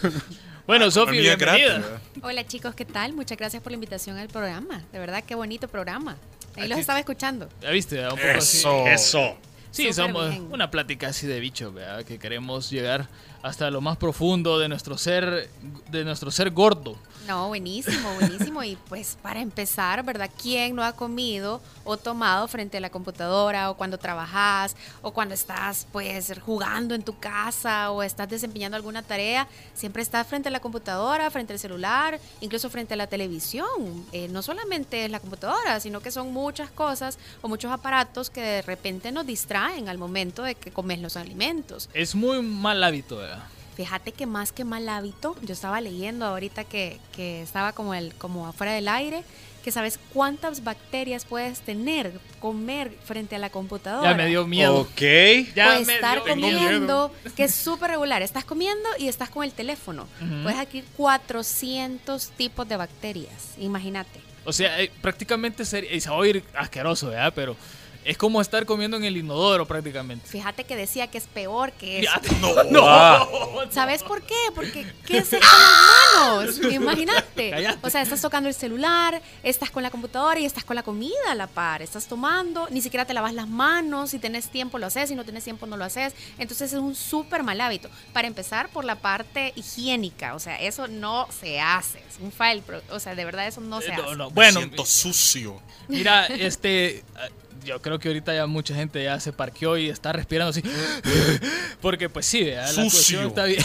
Bueno, gratis. bienvenida. ¿verdad? Hola chicos, ¿qué tal? Muchas gracias por la invitación al programa. De verdad, qué bonito programa. Ahí los estaba escuchando. Ya viste, un poco así. Eso. Eso. Sí, Súper somos bien. una plática así de bicho, ¿verdad? Que queremos llegar hasta lo más profundo de nuestro ser, de nuestro ser gordo. No, buenísimo, buenísimo. Y pues para empezar, ¿verdad? ¿Quién no ha comido o tomado frente a la computadora o cuando trabajas o cuando estás pues jugando en tu casa o estás desempeñando alguna tarea? Siempre estás frente a la computadora, frente al celular, incluso frente a la televisión. Eh, no solamente es la computadora, sino que son muchas cosas o muchos aparatos que de repente nos distraen al momento de que comes los alimentos. Es muy mal hábito, ¿verdad? Fíjate que más que mal hábito, yo estaba leyendo ahorita que, que estaba como, el, como afuera del aire, que sabes cuántas bacterias puedes tener, comer frente a la computadora. Ya me dio miedo. Ok. Ya o me estar miedo. comiendo, que es súper regular. Estás comiendo y estás con el teléfono. Puedes adquirir 400 tipos de bacterias. Imagínate. O sea, eh, prácticamente sería, y se va a oír asqueroso, ¿verdad? Pero es como estar comiendo en el inodoro prácticamente. Fíjate que decía que es peor que eso. Ya, no, Ah. ¿Sabes por qué? Porque ¿qué haces con las manos? Imagínate. O sea, estás tocando el celular, estás con la computadora y estás con la comida a la par. Estás tomando, ni siquiera te lavas las manos. Si tenés tiempo lo haces, si no tienes tiempo no lo haces. Entonces es un súper mal hábito. Para empezar por la parte higiénica. O sea, eso no se hace. Es un file. pro- O sea, de verdad eso no se Eh, no, hace. no. Me Bueno, siento sucio. mira, este, yo creo que ahorita ya mucha gente ya se parqueó y está respirando así, porque pues sí, la cuestión está bien.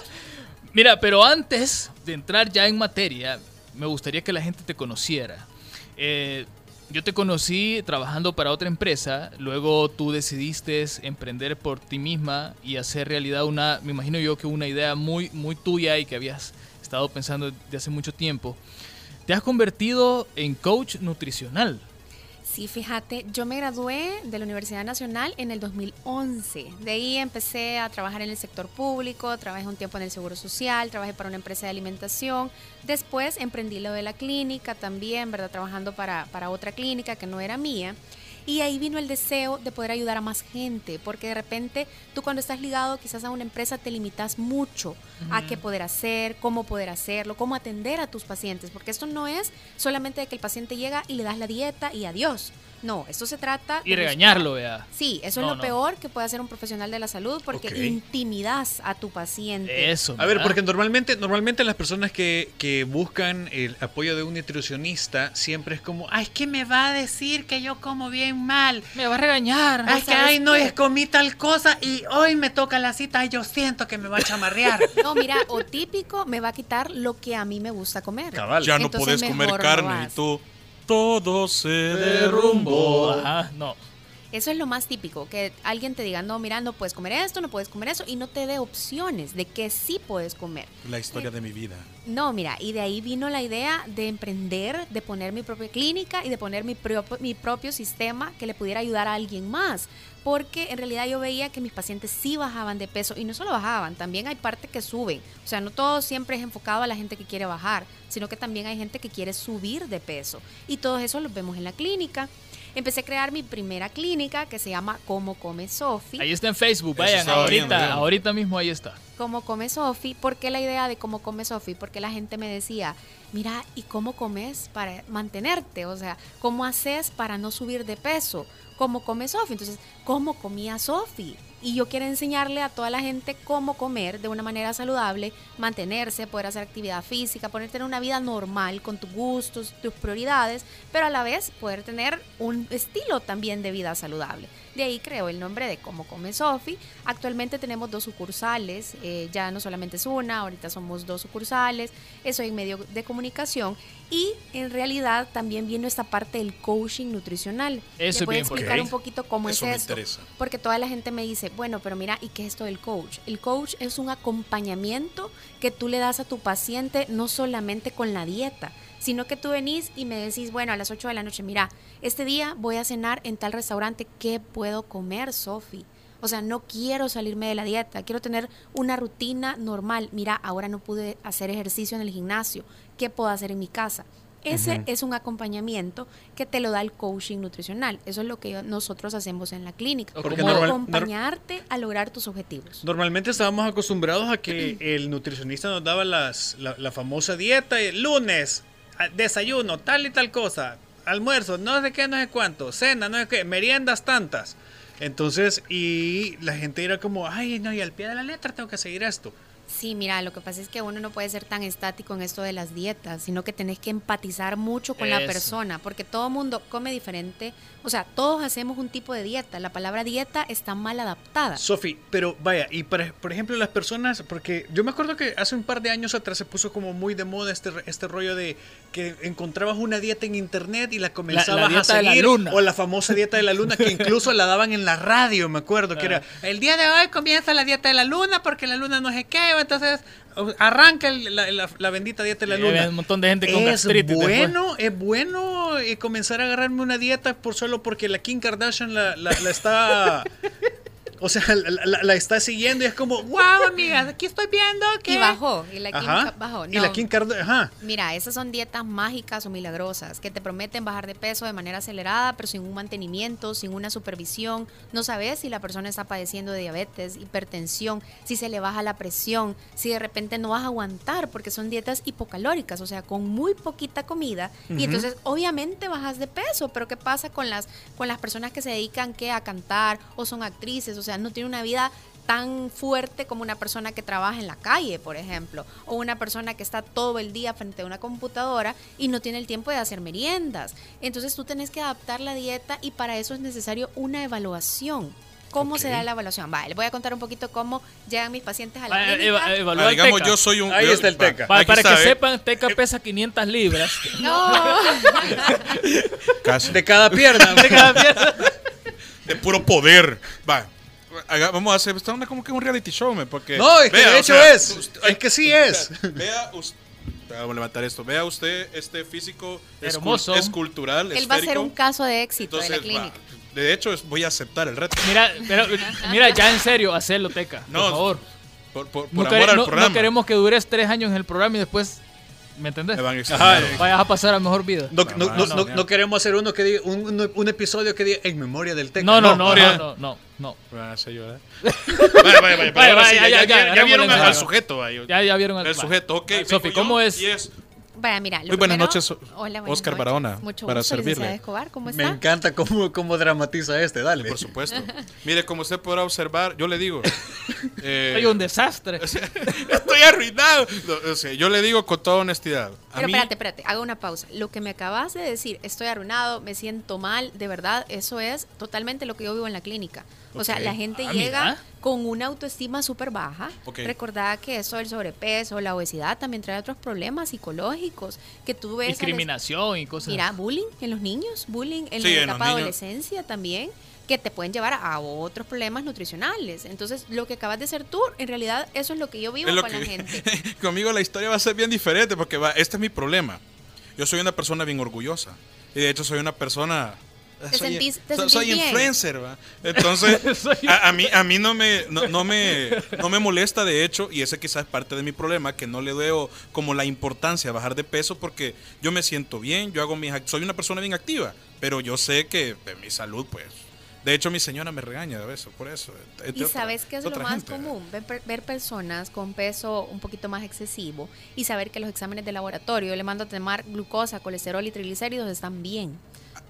mira, pero antes de entrar ya en materia, me gustaría que la gente te conociera. Eh, yo te conocí trabajando para otra empresa, luego tú decidiste emprender por ti misma y hacer realidad una, me imagino yo que una idea muy, muy tuya y que habías estado pensando de hace mucho tiempo. Te has convertido en coach nutricional. Sí, fíjate, yo me gradué de la Universidad Nacional en el 2011. De ahí empecé a trabajar en el sector público, trabajé un tiempo en el Seguro Social, trabajé para una empresa de alimentación. Después emprendí lo de la clínica también, ¿verdad? Trabajando para, para otra clínica que no era mía. Y ahí vino el deseo de poder ayudar a más gente, porque de repente tú cuando estás ligado quizás a una empresa te limitas mucho a qué poder hacer, cómo poder hacerlo, cómo atender a tus pacientes, porque esto no es solamente de que el paciente llega y le das la dieta y adiós. No, esto se trata Y de regañarlo, vea. Sí, eso No, es lo no. peor que puede hacer un profesional de la salud porque intimidas a tu paciente. Eso. A ver, porque normalmente, normalmente las personas que, que buscan el apoyo de un nutricionista siempre es como, ay, ¿qué me va a decir que yo como bien mal? me va a regañar. Ay, que ¿sabes ay, no, es comí tal cosa y hoy me toca la cita y yo siento que me va a chamarrear. No, mira, o típico me va a quitar lo que a mí me gusta comer. Cabal. Ya no Entonces puedes comer no carne y tú. Todo se derrumbó. Ajá, no. Eso es lo más típico, que alguien te diga, no, mira, no puedes comer esto, no puedes comer eso, y no te dé opciones de que sí puedes comer. La historia de mi vida. No, mira, y de ahí vino la idea de emprender, de poner mi propia clínica y de poner mi, propio- mi propio sistema que le pudiera ayudar a alguien más. Porque en realidad yo veía que mis pacientes sí bajaban de peso y no solo bajaban, también hay parte que suben. O sea, no todo siempre es enfocado a la gente que quiere bajar, sino que también hay gente que quiere subir de peso. Y todo eso lo vemos en la clínica. Empecé a crear mi primera clínica que se llama Como Come Sofi. Ahí está en Facebook, vayan, ahorita, ahorita mismo ahí está. Cómo come Sofi. ¿Por qué la idea de cómo come Sofi? Porque la gente me decía, mira, ¿y cómo comes para mantenerte? O sea, ¿cómo haces para no subir de peso? ¿Cómo come Sofi? Entonces, ¿cómo comía Sofi? Y yo quiero enseñarle a toda la gente cómo comer de una manera saludable, mantenerse, poder hacer actividad física, poder tener una vida normal con tus gustos, tus prioridades, pero a la vez poder tener un estilo también de vida saludable. De ahí creo el nombre de Cómo Come Sofi. Actualmente tenemos dos sucursales, eh, ya no solamente es una, ahorita somos dos sucursales, eso en medio de comunicación y en realidad también viene esta parte del coaching nutricional. Eso bien explicar un poquito cómo Eso es me esto. interesa. Porque toda la gente me dice, bueno, pero mira, ¿y qué es esto del coach? El coach es un acompañamiento que tú le das a tu paciente no solamente con la dieta, sino que tú venís y me decís, bueno, a las 8 de la noche, mira, este día voy a cenar en tal restaurante, ¿qué puedo comer, Sofi? O sea, no quiero salirme de la dieta, quiero tener una rutina normal. Mira, ahora no pude hacer ejercicio en el gimnasio, ¿qué puedo hacer en mi casa? Ese es un acompañamiento que te lo da el coaching nutricional. Eso es lo que nosotros hacemos en la clínica. Porque Como normal- acompañarte a lograr tus objetivos. Normalmente estábamos acostumbrados a que el nutricionista nos daba las, la, la famosa dieta, el lunes, desayuno, tal y tal cosa, almuerzo, no sé qué, no sé cuánto, cena, no sé qué, meriendas tantas. Entonces, y la gente era como, ay, no, y al pie de la letra tengo que seguir esto. Sí, mira, lo que pasa es que uno no puede ser tan estático en esto de las dietas, sino que tenés que empatizar mucho con la persona, porque todo mundo come diferente. O sea, todos hacemos un tipo de dieta. La palabra dieta está mal adaptada. Sofi, pero vaya, y para- por ejemplo las personas, porque yo me acuerdo que hace un par de años atrás se puso como muy de moda este, este rollo de que encontrabas una dieta en internet y la comenzabas dieta a de la seguir, luna. o la famosa dieta de la luna que incluso la daban en la radio, me acuerdo, que era, el día de hoy comienza la dieta de la luna porque la luna no sé qué, entonces arranca el- la, la- la bendita dieta de la luna. un montón de gente con es gastritis después. bueno, es bueno eh, comenzar a agarrarme una dieta por solo porque la Kim Kardashian la, la- la está... O sea, la, la- la está siguiendo y es como, wow, amigas, aquí estoy viendo que... Y bajó, y la Kim Ajá. bajó. Y la No. Kim Kardashian, ajá. Mira, esas son dietas mágicas o milagrosas que te prometen bajar de peso de manera acelerada, pero sin un mantenimiento, sin una supervisión. No sabes si la persona está padeciendo de diabetes, hipertensión, si se le baja la presión, si de repente no vas a aguantar, porque son dietas hipocalóricas, o sea, con muy poquita comida. Y entonces, obviamente, bajas de peso. Pero ¿qué pasa con las, con las personas que se dedican ¿qué? a cantar o son actrices? O sea, no tienen una vida tan fuerte como una persona que trabaja en la calle, por ejemplo, o una persona que está todo el día frente a una computadora y no tiene el tiempo de hacer meriendas. Entonces tú tenés que adaptar la dieta y para eso es necesario una evaluación. ¿Cómo se Ok. da la evaluación? Vale, les voy a contar un poquito cómo llegan mis pacientes a la Ah, clínica. eva- evaluar Ah, digamos, Teca. yo soy un. Ahí yo- está el va, Teca. Para, que ¿eh? sepan, Teca pesa 500 libras. No, Casi. De cada pierna. De cada pierna. De puro poder. Va. Haga- Vamos a hacer. Está una, como que un reality show, me, porque. No, es que vea, de o hecho sea, es. usted- Es que sí es. Vea usted. Vamos a levantar esto. Vea usted este físico Hermoso. escultural. él va a ser un caso de éxito de Entonces, la clínica. va, de hecho, es- voy a aceptar el reto. Mira, pero, mira, ya en serio, hacerlo, Teca. No, por favor. Por, por, por No, amor al no- programa. no queremos que dures tres años en el programa y después. ¿Me entendés? Me van a extrañar. Ajá. Vayas a pasar a mejor vida. No, no, no, no, no- no. no queremos hacer uno que diga, un, un- un episodio que diga en memoria del Teca. No, no, no, no, no, no, llorar. Vaya, vaya, vaya. ya, vieron al sujeto. Ya, ya vieron El sujeto, ok. Sofi, ¿cómo es? Y es Vaya, mira. lo Muy buenas primero- noches, Hola, buenas Oscar noches. Barahona, Mucho para gusto, servirle. licenciada Escobar, ¿cómo Me encanta cómo, cómo dramatiza este, dale. Por supuesto. Mire, como usted podrá observar, yo le digo. eh, Soy un desastre. estoy arruinado. No, o sea, yo le digo con toda honestidad. A Pero mí, espérate, espérate, hago una pausa. Lo que me acabas de decir, estoy arruinado, me siento mal, de verdad, eso es totalmente lo que yo vivo en la clínica. O sea, la gente Ah, llega mira. Con una autoestima súper baja. Ok. Recordá que eso del sobrepeso, la obesidad, también trae otros problemas psicológicos que tú ves. los- Discriminación y cosas. Mira, bullying en los niños, bullying en Sí, la en etapa de niños. adolescencia también, que te pueden llevar a otros problemas nutricionales. Entonces, lo que acabas de hacer tú, en realidad, eso es lo que yo vivo con que- la gente. conmigo la historia va a ser bien diferente porque va, este es mi problema. Yo soy una persona bien orgullosa. Y de hecho soy una persona... Te soy, sentís- te soy- sentís soy bien. influencer, ¿va? Entonces, a, a mí, a mí no, me, no, no me, no me molesta, de hecho, y ese quizás es parte de mi problema, que no le veo como la importancia a bajar de peso porque yo me siento bien, yo hago mis... Soy una persona bien activa, pero yo sé que de mi salud, pues... De hecho, mi señora me regaña de eso, por eso. de- de Y otra- sabes que es lo más gente. común, ver, per- ver personas con peso un poquito más excesivo y saber que los exámenes de laboratorio le mando a tomar glucosa, colesterol y triglicéridos están bien.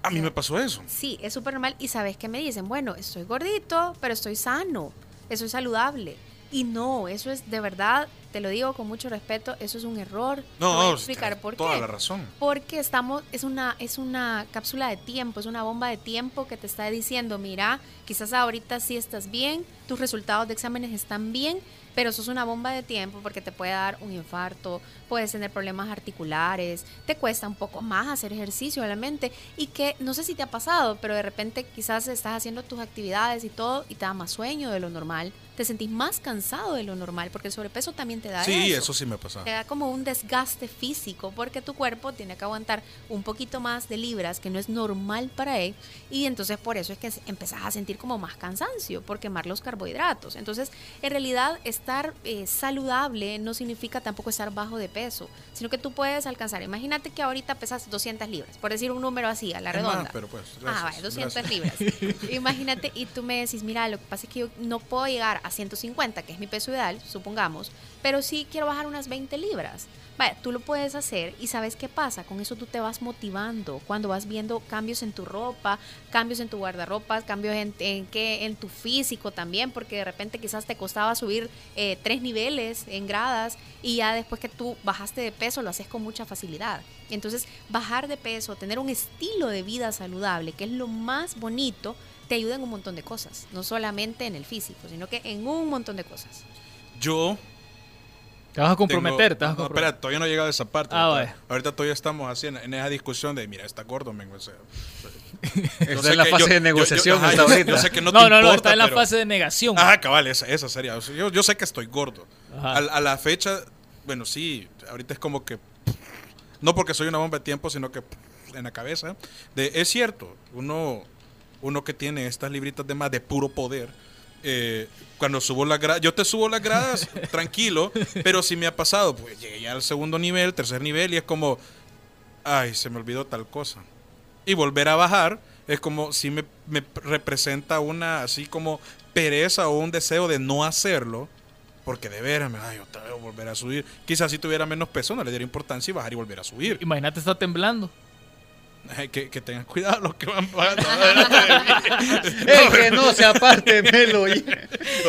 A mí me pasó eso. Sí, es súper normal y sabes que me dicen, bueno, estoy gordito, pero estoy sano, estoy saludable. Y no, eso es de verdad, te lo digo con mucho respeto, eso es un error. No, voy a explicar por toda qué. la razón. Porque estamos, es una, es una cápsula de tiempo, es una bomba de tiempo que te está diciendo, mira, quizás ahorita sí estás bien, tus resultados de exámenes están bien, pero eso es una bomba de tiempo porque te puede dar un infarto, puedes tener problemas articulares, te cuesta un poco más hacer ejercicio realmente y que no sé si te ha pasado, pero de repente quizás estás haciendo tus actividades y todo y te da más sueño de lo normal, te sentís más cansado de lo normal porque el sobrepeso también te da Sí, eso eso sí me ha pasado. te da como un desgaste físico porque tu cuerpo tiene que aguantar un poquito más de libras que no es normal para él y entonces por eso es que empezás a sentir como más cansancio por quemar los carbohidratos. Entonces, en realidad estar eh, saludable no significa tampoco estar bajo de peso, sino que tú puedes alcanzar. Imagínate que ahorita pesas 200 libras, por decir un número así, a la redonda. más, pero pues, Ah, vale, 200 gracias. libras. Imagínate, y tú me decís, mira, lo que pasa es que yo no puedo llegar a 150, que es mi peso ideal, supongamos, pero sí quiero bajar unas 20 libras. Vaya, tú lo puedes hacer y sabes qué pasa, con eso tú te vas motivando cuando vas viendo cambios en tu ropa, cambios en tu guardarropa, cambios en, en, en tu físico también, porque de repente quizás te costaba subir eh, tres niveles en gradas y ya después que tú bajaste de peso lo haces con mucha facilidad. Entonces, bajar de peso, tener un estilo de vida saludable, que es lo más bonito, te ayuda en un montón de cosas, no solamente en el físico, sino que en un montón de cosas. Yo te vas a comprometer, tengo- te vas a no, comprometer. espera, todavía no he llegado a esa parte. Ah, ahorita, ahorita todavía estamos así en, en esa discusión de, mira, está gordo, men, o sea, yo Está en la fase yo- de yo- negociación yo- ajá, hasta yo ahorita. yo sé que no, No, te no, no, importa, está en la pero- fase de negación. Ajá, cabal, esa, esa sería. O sea, Yo, yo sé que estoy gordo. Ajá. Al- A, la fecha, bueno, sí, ahorita es como que. No porque soy una bomba de tiempo, sino que en la cabeza. De, es cierto, uno, uno que tiene estas libritas de más de puro poder. eh, cuando subo las gradas, yo te subo las gradas tranquilo, pero si me ha pasado, pues llegué ya al segundo nivel, tercer nivel, y es como, ay, se me olvidó tal cosa. Y volver a bajar es como si me, me representa una así como pereza o un deseo de no hacerlo. Porque de veras, me- ay, otra vez volver a subir. Quizás si tuviera menos peso no le diera importancia y bajar y volver a subir. Imagínate, está temblando. Que, que tengan cuidado los que van mí. El que no se aparte, Melo.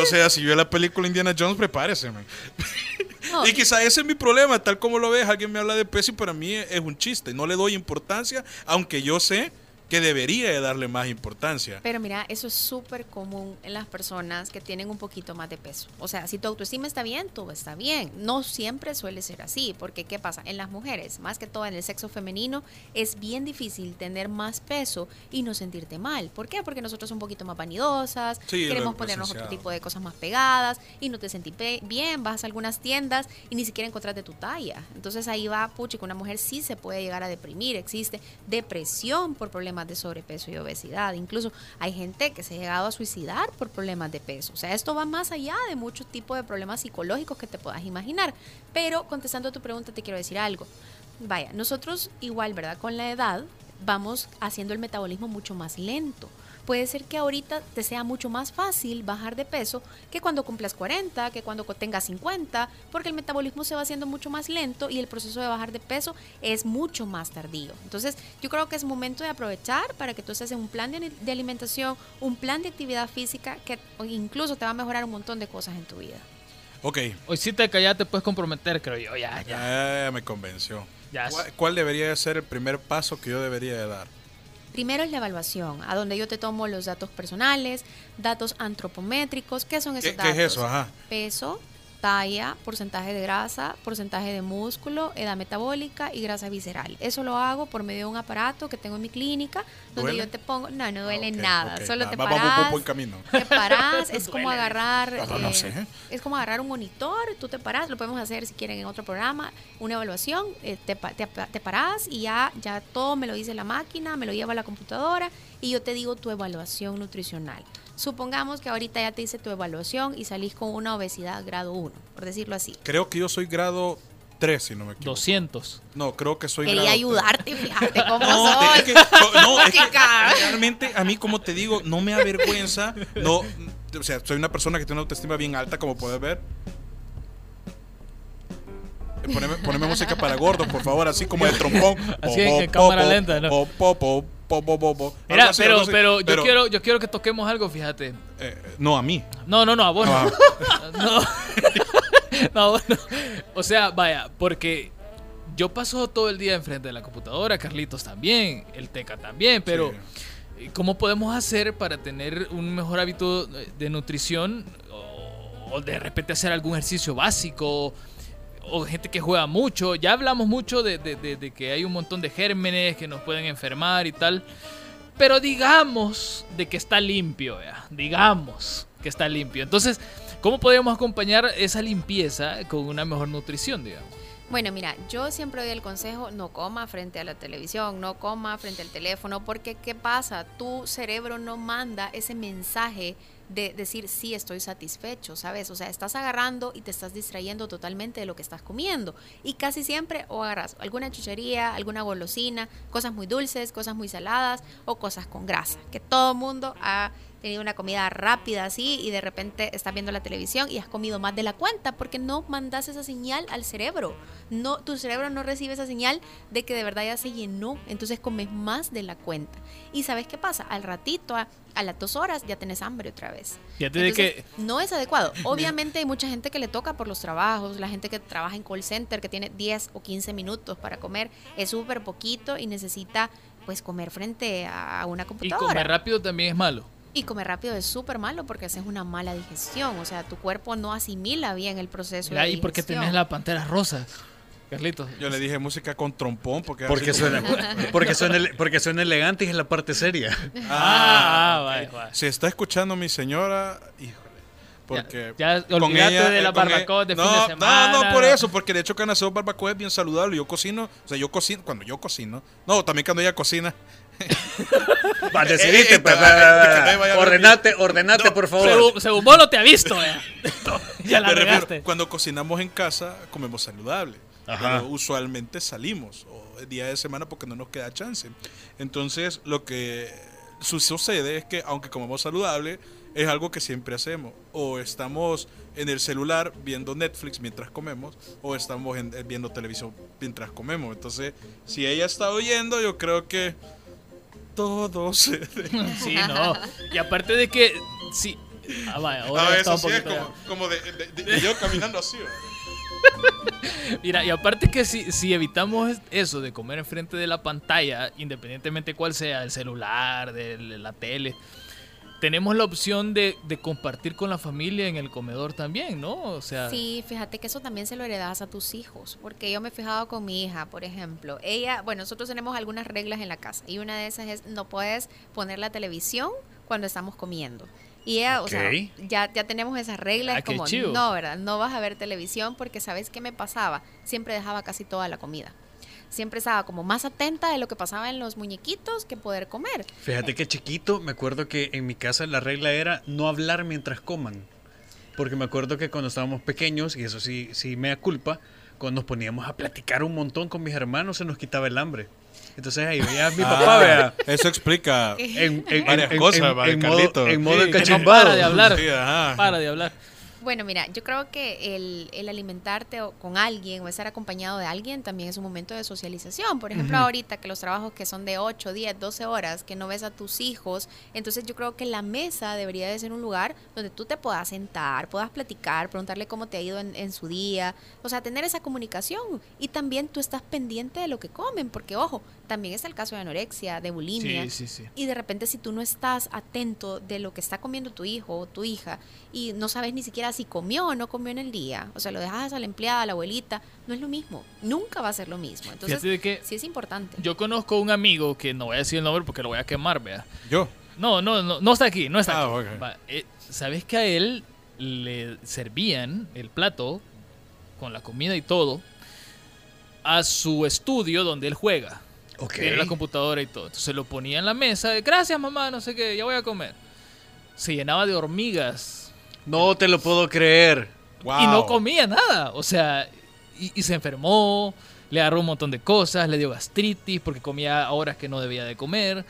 O sea, si vio la película Indiana Jones, prepárese, man. No, Y quizá ese es mi problema, tal como lo ves, alguien me habla de y para mí es un chiste. No le doy importancia, aunque yo sé que debería de darle más importancia. Pero mira, eso es súper común en las personas que tienen un poquito más de peso. O sea, si tu autoestima está bien, todo está bien. No siempre suele ser así, porque ¿qué pasa? En las mujeres, más que todo en el sexo femenino, es bien difícil tener más peso y no sentirte mal. ¿Por qué? Porque nosotros somos un poquito más vanidosas, Sí, queremos ponernos otro tipo de cosas más pegadas y no te sentís bien, vas a algunas tiendas y ni siquiera encontraste tu talla. Entonces ahí va, puchi, que una mujer sí se puede llegar a deprimir, existe depresión por problemas de sobrepeso y obesidad. Incluso hay gente que se ha llegado a suicidar por problemas de peso. O sea, esto va más allá de muchos tipos de problemas psicológicos que te puedas imaginar. Pero contestando a tu pregunta, te quiero decir algo. Vaya, nosotros igual, ¿verdad? Con la edad vamos haciendo el metabolismo mucho más lento. Puede ser que ahorita te sea mucho más fácil bajar de peso que cuando cumplas 40, que cuando tengas 50, porque el metabolismo se va haciendo mucho más lento y el proceso de bajar de peso es mucho más tardío. Entonces, yo creo que es momento de aprovechar para que tú estés en un plan de, de alimentación, un plan de actividad física que incluso te va a mejorar un montón de cosas en tu vida. Ok, Hoy sí te callas, te puedes comprometer, creo yo. Ya, ya. ya me convenció. ¿Cuál, debería de ser el primer paso que yo debería de dar? Primero es la evaluación, a donde yo te tomo los datos personales, datos antropométricos. ¿Qué son esos ¿Qué, qué datos? es eso? Ajá. Peso, talla, porcentaje de grasa, porcentaje de músculo, edad metabólica y grasa visceral. Eso lo hago por medio de un aparato que tengo en mi clínica, donde ¿Duele? yo te pongo, no, no duele Ah, nada, solo te va- vamos por buen camino. te paras, es como agarrar, no, no eh, sé. es como agarrar un monitor, tú te paras, lo podemos hacer si quieren en otro programa, una evaluación, eh, te, te, te paras y ya, ya todo me lo dice la máquina, me lo lleva a la computadora y yo te digo tu evaluación nutricional. Supongamos que ahorita ya te hice tu evaluación y salís con una obesidad grado 1, por decirlo así. Creo que yo soy grado 3, si no me equivoco. 200. No, creo que soy Quería grado ayudarte, fíjate cómo No, soy. es que, no, es que realmente a mí, como te digo, no me avergüenza. No, o sea, soy una persona que tiene una autoestima bien alta, como puedes ver. Poneme, poneme música para gordos, por favor, así como de trompón. Así en- en cámara lenta, ¿no? Po, po, po, po, po, po, po. Mira, Algo así, pero, pero, yo, quiero, yo quiero que toquemos algo, fíjate. eh, no, a mí. No, no, no, a vos no. Ah. No. O sea, vaya, porque yo paso todo el día enfrente de la computadora, Carlitos también, el Teca también, pero Sí. ¿cómo podemos hacer para tener un mejor hábito de nutrición o, o de repente hacer algún ejercicio básico? O gente que juega mucho. Ya hablamos mucho de, de- de- que hay un montón de gérmenes que nos pueden enfermar y tal. Pero digamos de que está limpio, digamos que está limpio. Entonces, ¿cómo podemos acompañar esa limpieza con una mejor nutrición, digamos? Bueno, mira, yo siempre doy el consejo, no coma frente a la televisión, no coma frente al teléfono, porque ¿qué pasa? Tu cerebro no manda ese mensaje de decir, sí, estoy satisfecho, ¿sabes? O sea, estás agarrando y te estás distrayendo totalmente de lo que estás comiendo. Y casi siempre o agarras alguna chuchería, alguna golosina, cosas muy dulces, cosas muy saladas o cosas con grasa, que todo mundo ha tenido una comida rápida así y de repente estás viendo la televisión y has comido más de la cuenta porque no mandas esa señal al cerebro. No, tu cerebro no recibe esa señal de que de verdad ya se llenó, entonces comes más de la cuenta. Y sabes qué pasa, al ratito, a, a las dos horas ya tenés hambre otra vez. De Entonces, que no es adecuado. Obviamente hay mucha gente que le toca por los trabajos, la gente que trabaja en call center, que tiene 10 o 15 minutos para comer, es súper poquito y necesita pues comer frente a una y computadora. comer rápido también es malo. Y comer rápido es súper malo porque haces una mala digestión, o sea, tu cuerpo no asimila bien el proceso de ¿y por qué digestión. tenés la pantera rosa? Carlitos. Yo le dije música con trompón porque Porque suena, porque suena, porque suena elegante y es la parte seria. Ah, ok. vaya, vaya. Si está escuchando mi señora, híjole. Porque Ya- ya olvídate de la eh, con barbacoa de no, fin de semana. No, no, por eso, porque de hecho que aseo barbacoa es bien saludable. Yo cocino, o sea, yo cocino, cuando yo cocino, no, también cuando ella cocina. Va, Eh, decidiste, eh, pues, eh, va, ver ordenate, ordenate, por favor. Según, según vos no te ha visto, eh. ya la regaste. cuando cocinamos en casa, comemos saludable. Ajá. Pero usualmente salimos, o el día de semana porque no nos queda chance. Entonces, lo que su- sucede es que, aunque comemos saludable, es algo que siempre hacemos. O estamos en el celular viendo Netflix mientras comemos, o estamos en- viendo televisión mientras comemos. Entonces, si ella está oyendo, yo creo que todo se... Sí, no. Y aparte de que, sí. Ah, vaya, ahora A está veces un sí es poquito. como, como de, de- de- de yo caminando así. Mira, y aparte que si, si evitamos eso de comer enfrente de la pantalla, independientemente cuál sea, el celular, de la tele, tenemos la opción de, de compartir con la familia en el comedor también, ¿no? O sea, Sí, fíjate que eso también se lo heredas a tus hijos, porque yo me he fijado con mi hija, por ejemplo, ella, bueno, nosotros tenemos algunas reglas en la casa y una de esas es no puedes poner la televisión cuando estamos comiendo. Y ella, o sea, ya, ya tenemos esas reglas, Ah, como, no, ¿verdad? No vas a ver televisión porque ¿sabes qué me pasaba? Siempre dejaba casi toda la comida. Siempre estaba como más atenta de lo que pasaba en los muñequitos que poder comer. Fíjate que chiquito, me acuerdo que en mi casa la regla era no hablar mientras coman. Porque me acuerdo que cuando estábamos pequeños, y eso sí, sí me da culpa, cuando nos poníamos a platicar un montón con mis hermanos se nos quitaba el hambre. Entonces ahí veía a mi papá, vea. Eso explica En, en- Varias en- cosas, en- en modo, en modo Sí, encachimbado. para de hablar. Sí, para de hablar. Bueno, mira, yo creo que el, el alimentarte o- con alguien o estar acompañado de alguien también es un momento de socialización. Por ejemplo, ahorita que los trabajos que son de 8, 10, 12 horas, que no ves a tus hijos, entonces yo creo que la mesa debería de ser un lugar donde tú te puedas sentar, puedas platicar, preguntarle cómo te ha ido en, en su día, o sea, tener esa comunicación. Y también tú estás pendiente de lo que comen, porque ojo, también está el caso de anorexia, de bulimia. Sí, sí, sí. Y de repente si tú no estás atento de lo que está comiendo tu hijo o tu hija y no sabes ni siquiera si comió o no comió en el día, o sea, lo dejas a la empleada, a la abuelita, no es lo mismo, nunca va a ser lo mismo. Entonces, Fíjate de que sí es importante. yo conozco un amigo que no voy a decir el nombre porque lo voy a quemar, vea. Yo. No, no, no, no está aquí, no está Ah, aquí. ok. Va, eh, ¿Sabes que a él le servían el plato con la comida y todo a su estudio donde él juega? Ok. Tiene la computadora y todo. Entonces lo ponía en la mesa. Gracias, mamá, no sé qué, ya voy a comer. Se llenaba de hormigas No te lo puedo creer. y no comía nada. O sea, y, y se enfermó, le agarró un montón de cosas, le dio gastritis porque comía a horas que no debía de comer.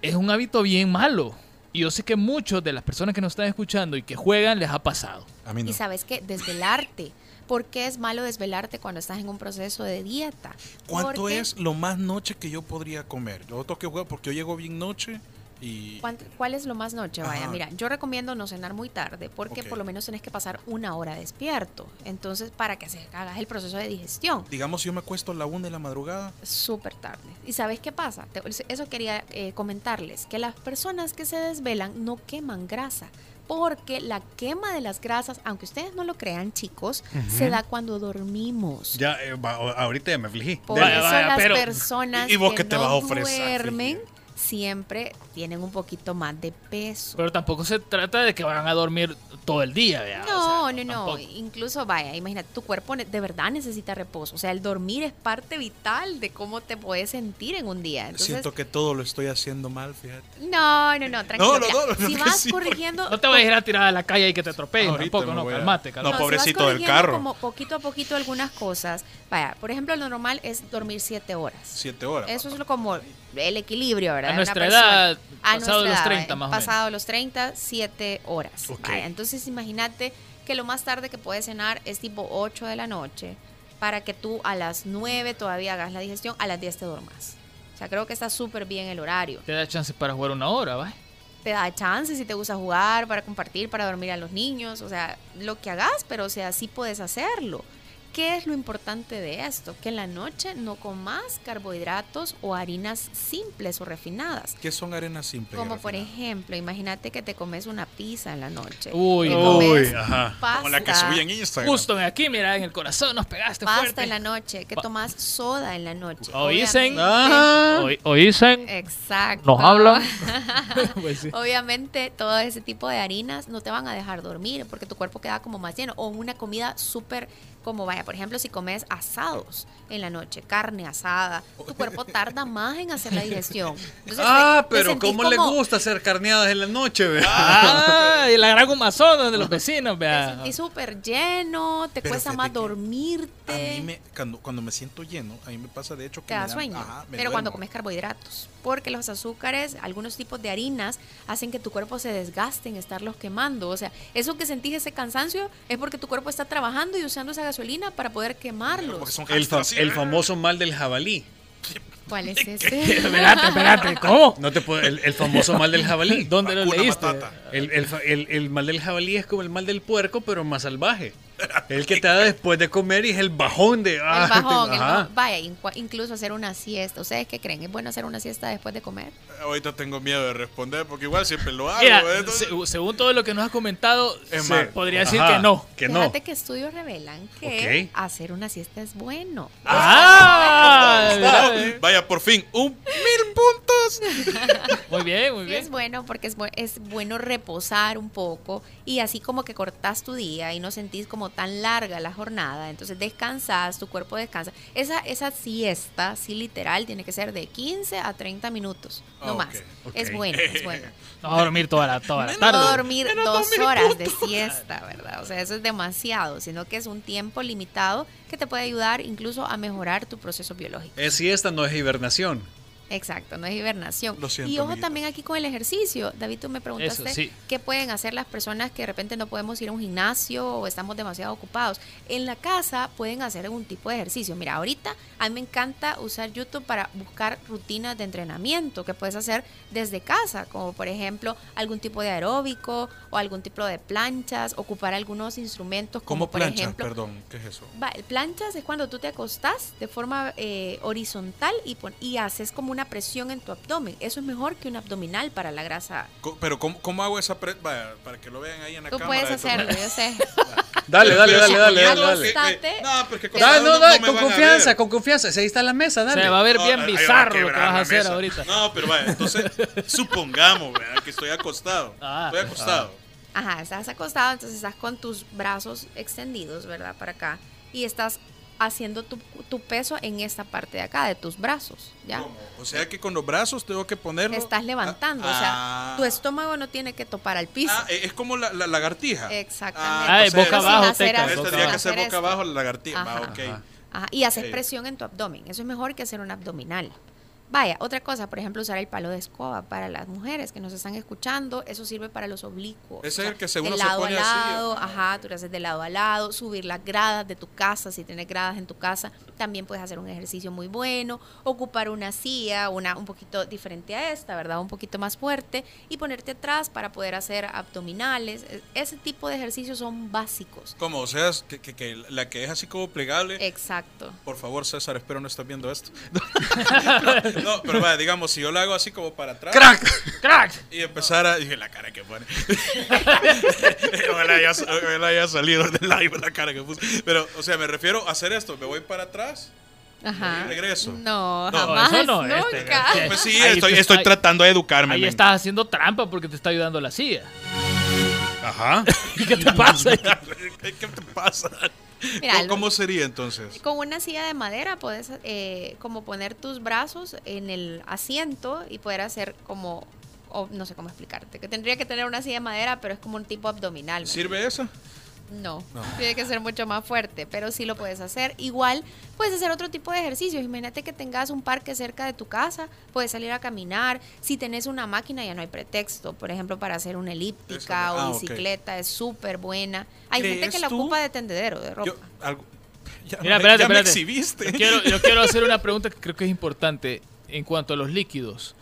Es un hábito bien malo. Y yo sé que muchos de las personas que nos están escuchando y que juegan les ha pasado. A mí no. Y sabes que desvelarte. ¿Por qué es malo desvelarte cuando estás en un proceso de dieta? ¿Cuánto Porque- es lo más noche que yo podría comer? Yo tengo que jugar porque yo llego bien noche y... ¿Cuánto- ¿Cuál es lo más noche? Vaya, Ajá. mira, yo recomiendo no cenar muy tarde porque por lo menos tenés que pasar una hora despierto. Entonces, para que se hagas el proceso de digestión. Digamos, yo me acuesto a la una de la madrugada. súper tarde. ¿Y sabes qué pasa? Te- Eso quería eh, comentarles, que las personas que se desvelan no queman grasa, porque la quema de las grasas, aunque ustedes no lo crean chicos, se da cuando dormimos. Ya, eh, va, ahorita ya me afligí. Por Vaya, eso vaya, las pero- personas ¿Y vos que qué te no vas a ofrecer, duermen? Siempre tienen un poquito más de peso. Pero tampoco se trata de que van a dormir todo el día, vea. No, O sea, no, no. tampoco. Incluso, vaya, imagínate, tu cuerpo de verdad necesita reposo. O sea, el dormir es parte vital de cómo te puedes sentir en un día. Entonces, Siento que todo lo estoy haciendo mal, fíjate. No, no, no, tranquilo. No, no, no, no, si no, vas sí, corrigiendo. No te vayas a ir a tirar a la calle y que te atropellen tampoco, no, calmate, No, calmate. si vas pobrecito del carro. Como poquito a poquito algunas cosas. Vaya, por ejemplo, lo normal es dormir siete horas. Siete horas. Eso es lo como el equilibrio, ¿verdad? A nuestra edad, A pasado nuestra los edad, 30 ¿eh? más o menos. Pasado los 30, 7 horas. Ok. Vaya, entonces imagínate que lo más tarde que puedes cenar es tipo 8 de la noche para que tú a las 9 todavía hagas la digestión, a las 10 te duermas. O sea, creo que está súper bien el horario. Te da chance para jugar una hora, ¿va? Te da chance si te gusta jugar, para compartir, para dormir a los niños, o sea, lo que hagas, pero o sea, sí puedes hacerlo. ¿Qué es lo importante de esto? Que en la noche no comas carbohidratos o harinas simples o refinadas. ¿Qué son arenas simples? Como y por ejemplo, imagínate que te comes una pizza en la noche. Uy, Uy, ajá. Pasta, Como la que subí en Instagram. Justo aquí, mira, en el corazón nos pegaste pasta fuerte. en la noche, que tomas soda en la noche. Oísen. Ah. Oí- Oísen. Exacto. Nos hablan. Pues sí. Obviamente todo ese tipo de harinas no te van a dejar dormir porque tu cuerpo queda como más lleno. O una comida súper, como vaya, por ejemplo, si comes asados en la noche, carne asada, tu cuerpo tarda más en hacer la digestión. Entonces, Ah, te- te pero ¿cómo le como- gusta hacer carneadas en la noche, ve? Ah, y la gran humazón de los vecinos, Te vea. sentís súper lleno, te Pero cuesta más dormirte. A mí me, cuando, cuando me siento lleno, a mí me pasa de hecho que te me da dan- sueño, ajá, me pero cuando comes carbohidratos, porque los azúcares, algunos tipos de harinas hacen que tu cuerpo se desgaste en estarlos quemando, o sea, eso que sentís ese cansancio es porque tu cuerpo está trabajando y usando esa gasolina para poder quemarlos. Porque son El, fa- el famoso mal del jabalí. ¿Cuál es ese? Espérate, espérate, ¿cómo? No te puedo- el, el famoso mal del jabalí. ¿Dónde lo leíste? El, el- el mal del jabalí es como el mal del puerco, pero más salvaje. El que te da después de comer y es el bajón de. El ah, bajón, el bajón. Vaya, incua- incluso hacer una siesta. ¿Ustedes qué creen? ¿Es bueno hacer una siesta después de comer? Ahorita tengo miedo de responder porque igual siempre lo hago. Mira, ¿eh? Entonces- se- según todo lo que nos has comentado, Es podría decir que no. Que no. Fíjate que estudios revelan que hacer una siesta es bueno. ¡Ah! Ah, eh. Vaya, por fin, un mil puntos. Muy bien, muy Sí, bien. es bueno porque es, bu- es bueno reposar un poco y así como que cortás tu día y no sentís como tan larga la jornada, entonces descansas, tu cuerpo descansa. Esa, esa siesta, sí literal, tiene que ser de 15 a 30 minutos, no más. Es bueno, es bueno. No va a dormir toda la, toda la No tarde. dormir dos horas de siesta, ¿verdad? O sea, eso es demasiado, sino que es un tiempo limitado que te puede ayudar incluso a mejorar tu proceso biológico. Es siesta, no es hibernación. Exacto, no es hibernación. Lo siento, y ojo amiguita. también aquí con el ejercicio. David, tú me preguntaste Eso, sí. qué pueden hacer las personas que de repente no podemos ir a un gimnasio o estamos demasiado ocupados. En la casa pueden hacer algún tipo de ejercicio. Mira, ahorita a mí me encanta usar YouTube para buscar rutinas de entrenamiento que puedes hacer desde casa, como por ejemplo algún tipo de aeróbico o algún tipo de planchas, ocupar algunos instrumentos como ¿Cómo por ejemplo Perdón, ¿qué es eso? Va, el planchas es cuando tú te acostás de forma eh, horizontal y, pon- y haces como una presión en tu abdomen. Eso es mejor que un abdominal para la grasa. Co- Pero ¿cómo, cómo hago esa pre Vaya, para que lo vean ahí en la Tú cámara. puedes esto- hacerlo, yo sé. Dale, dale, dale, dale, dale, dale. que- No, porque con Dale, hielo no, dale, me con confianza, con confianza. Ahí está la mesa, dale. Se va a ver No, bien bizarro lo que vas a hacer mesa. ahorita. No, pero vaya, entonces supongamos ¿verdad? que estoy acostado. Ah. estoy acostado. Ajá, estás acostado, entonces estás con tus brazos extendidos, ¿verdad? Para acá. Y estás haciendo tu, tu peso en esta parte de acá, de tus brazos, ¿ya? ¿Cómo? O sea que con los brazos tengo que ponerlo. Estás levantando, Ah, o sea, ah. tu estómago no tiene que topar al piso. Ah, es como la, la lagartija. Exactamente. Ah, entonces- boca abajo, hacer teca, así, Entonces boca tendría que hacer boca esto. abajo la lagartija. Ajá. ok. Ajá. Ajá, y haces presión en tu abdomen. Eso es mejor que hacer un abdominal. Vaya, otra cosa, por ejemplo, usar el palo de escoba para las mujeres que nos están escuchando. Eso sirve para los oblicuos. Ese es el que seguro de se lado pone a así, lado, ajá. ajá, tú lo haces de lado a lado, subir las gradas de tu casa, si tienes gradas en tu casa, también puedes hacer un ejercicio muy bueno, ocupar una silla, una un poquito diferente a esta, ¿verdad? Un poquito más fuerte y ponerte atrás para poder hacer abdominales. E- Ese tipo de ejercicios son básicos. Como, o sea, que, que- que la que es así como plegable. Exacto. Por favor, César, espero no estés viendo esto. no, pero vaya, digamos, si yo lo hago así como para atrás. ¡Crack! ¡Crack! Y empezar a. Dije, la cara que pone. ojalá, haya, ojalá haya salido del live la cara que puse. Pero, o sea, me refiero a hacer esto. Me voy para atrás. Ajá. Y regreso. No, No, jamás, eso no, este, nunca. este, Pues sí, Ahí estoy, estoy está- tratando de educarme. Ahí men. estás haciendo trampa porque te está ayudando la silla. Ajá. ¿Qué te pasa? ¿Qué te pasa? Mira, ¿Cómo, sería entonces? Con una silla de madera puedes eh, como poner tus brazos en el asiento y poder hacer como, o no sé cómo explicarte, que tendría que tener una silla de madera, pero es como un tipo abdominal. ¿me ¿Sirve esa? No, No. tiene que ser mucho más fuerte, pero sí lo puedes hacer. Igual puedes hacer otro tipo de ejercicios. Imagínate que tengas un parque cerca de tu casa, puedes salir a caminar. Si tenés una máquina ya no hay pretexto, por ejemplo, para hacer una elíptica Eso, ah, o ok. bicicleta, es súper buena. Hay gente ¿Crees que la tú? ocupa de tendedero de ropa. Yo, algo, ya Mira, me, espérate, ya me espérate. exhibiste. Yo quiero, yo quiero hacer una pregunta que creo que es importante en cuanto a los líquidos.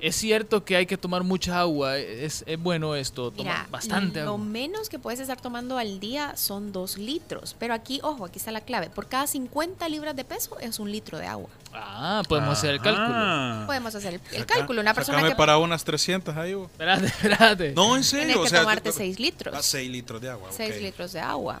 Es cierto que hay que tomar mucha agua. Es, es bueno esto, tomar bastante lo agua. menos que puedes estar tomando al día son dos litros. Pero aquí, ojo, aquí está la clave. Por cada 50 libras de peso es un litro de agua. Ah, podemos hacer el cálculo. Ah. Podemos hacer el, cálculo. Una persona que para unas 300 ahí. vos. Espérate, espérate. No, en tienes serio. o que sea, tomarte yo- 6 litros. Ah, 6 litros de agua. 6 ok. litros de agua.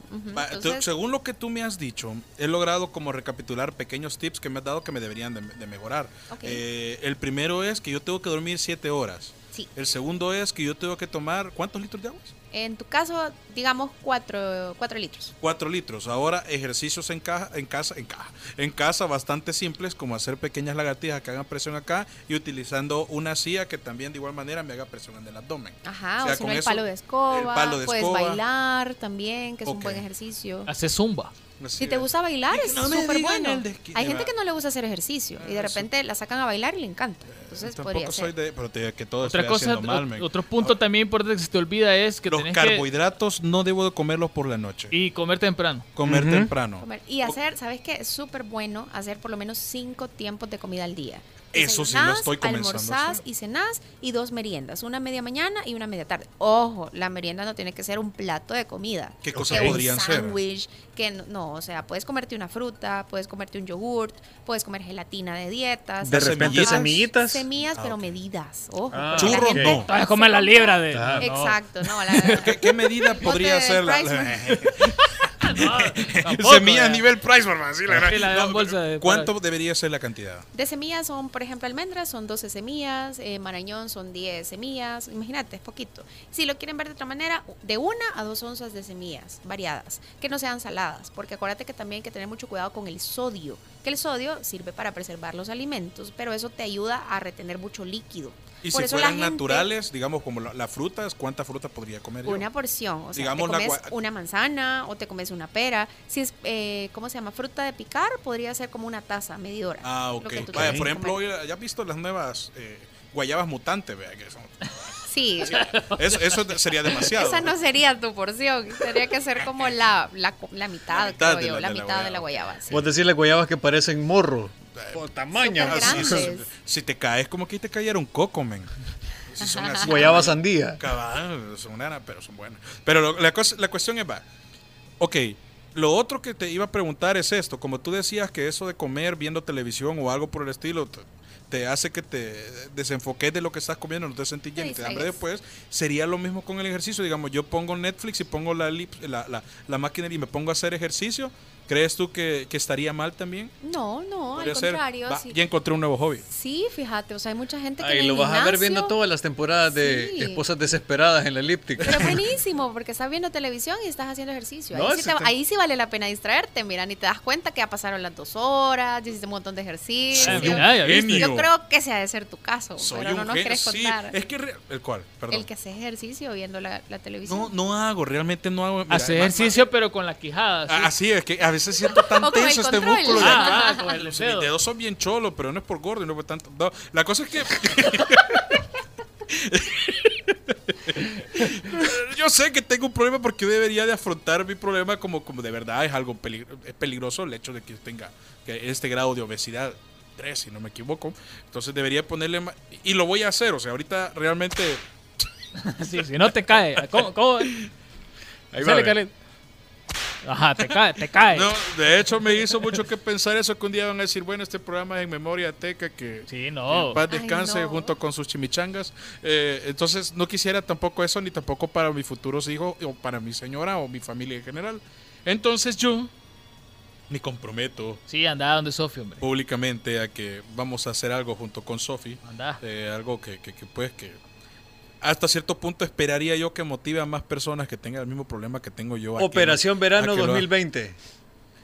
Entonces, según lo que tú me has dicho, he logrado como recapitular pequeños tips que me has dado que me deberían de, de mejorar. Eh, el primero es que yo tengo que dormir 7 horas. sí. El segundo es que yo tengo que tomar, ¿cuántos litros de agua? En tu caso, digamos 4 litros. 4 litros. Ahora, ejercicios en, caja, en casa, en caja, en casa bastante simples, como hacer pequeñas lagartijas que hagan presión acá y utilizando una silla que también de igual manera me haga presión en el abdomen. Ajá, O sea, o si no con el eso, palo de escoba. el palo de puedes escoba. bailar también, que es un buen ejercicio. Hace zumba. Si te gusta bailar, es no me súper bueno. Hay gente que no le gusta hacer ejercicio y de repente la sacan a bailar y le encanta. Entonces Tampoco podría soy ser. de, pero te que todo Otra estoy cosa, mal, men. otro punto también importante que se te olvida es que Los tenés que carbohidratos no debo de comerlos por la noche. y comer temprano. comer Ujú. temprano. Comer. Y hacer, ¿sabes qué? Es súper bueno hacer por lo menos cinco tiempos de comida al día. Eso sí lo estoy comenzando Almorzás y cenás y dos meriendas, una media mañana y una media tarde. Ojo, la merienda no tiene que ser un plato de comida. ¿Qué Que cosas un podrían ser? sándwich, que no, no, o sea, puedes comerte una fruta, puedes comerte un yogurt, puedes comer gelatina de dietas. De repente Semillitas. semillitas. Semillas, Ah, pero medidas. Ojo. Ah, la Churros no. Se comer la libra de. Ah, no. Exacto, no. La, ¿Qué, qué medida podría ser la, Price, Tampoco, semilla a eh. nivel price, man, así la- Sí, la gran bolsa de- ¿Cuánto debería ser la cantidad? De semillas son, por ejemplo, almendras son 12 semillas, eh, marañón son 10 semillas, imagínate, es poquito. Si lo quieren ver de otra manera, de una a dos onzas de semillas variadas, que no sean saladas, porque acuérdate que también hay que tener mucho cuidado con el sodio, que el sodio sirve para preservar los alimentos, pero eso te ayuda a retener mucho líquido. Y Por si la fueran gente- naturales, digamos como la- las frutas, ¿cuánta fruta podría comer yo? Una porción, o sea, Digamos te la comes gua- una manzana o te comes una pera. Si es, eh, ¿cómo se llama? Fruta de picar, podría ser como una taza medidora. Ah, lo ok. que tú Vaya, tienes por ejemplo, comer. hoy, ¿ya has visto las nuevas eh, guayabas mutantes? Vea, que son- Sí, eso, eso sería demasiado. esa no sería tu porción, tendría que ser como la, la, la mitad, La mitad creo de yo, la- la, de la mitad de la guayaba. guayaba. sí. Vos decís las guayabas que parecen morro. Por tamaño. Así, si te caes, como que te cayera un coco, men. Si son así. Guayaba sandía. Cabal, son una, pero son buenas. Pero lo- la, cosa- la cuestión es, va, ok, lo otro que te iba a preguntar es esto, como tú decías que eso de comer viendo televisión o algo por el estilo te, te hace que te desenfoques de lo que estás comiendo, no te sentís lleno y te hambre después, sería lo mismo con el ejercicio, digamos, yo pongo Netflix y pongo la, lip- la, la, la máquina y me pongo a hacer ejercicio, ¿crees tú que, que estaría mal también? No, no, al contrario. va, sí. ya encontré un nuevo hobby. Sí, fíjate, o sea, hay mucha gente que Ahí en el lo vas a ver viendo todas las temporadas de Sí. Esposas Desesperadas en la elíptica. Pero buenísimo, porque estás viendo televisión y estás haciendo ejercicio. Ahí, sí, ese te- te- ahí sí vale la pena distraerte, mira, ni te das cuenta que ya pasaron las dos horas, ya hiciste un montón de ejercicio. Mira. Yo creo que ese ha de ser tu caso, Soy pero no nos querés sí, contar. es que re- el cual, perdón. El que hace ejercicio viendo la, la televisión. No, no hago, realmente no hago. mira, Hace ejercicio, pero con la quijada. ah, Así es que a veces siento tan O tenso este control. músculo. de Ah, acá. ah, el Mis dedo. dedos son bien cholos, pero no es por gordo y no por tanto. no, la cosa es que. Yo sé que tengo un problema porque debería de afrontar mi problema como, como de verdad es algo peligro- es peligroso el hecho de que tenga que este grado de obesidad 3, si no me equivoco. Entonces debería ponerle ma- y lo voy a hacer, o sea, ahorita realmente Sí, si no te cae. ¿Cómo? cómo? Ahí va, Sale. Ajá, te cae, te cae. No, de hecho me hizo mucho que pensar eso que un día van a decir, bueno, este programa es en memoria teca que Sí, no. en paz Ay, descanse no. junto con sus chimichangas. Eh, entonces no quisiera tampoco eso, ni tampoco para mis futuros hijos, o para mi señora o mi familia en general. Entonces yo me comprometo Sí, anda donde Sofía, hombre. públicamente a que vamos a hacer algo junto con Sofi. Anda. Eh, algo que, que, que, pues que hasta cierto punto esperaría yo que motive a más personas que tengan el mismo problema que tengo yo. Operación a Verano que lo- 2020.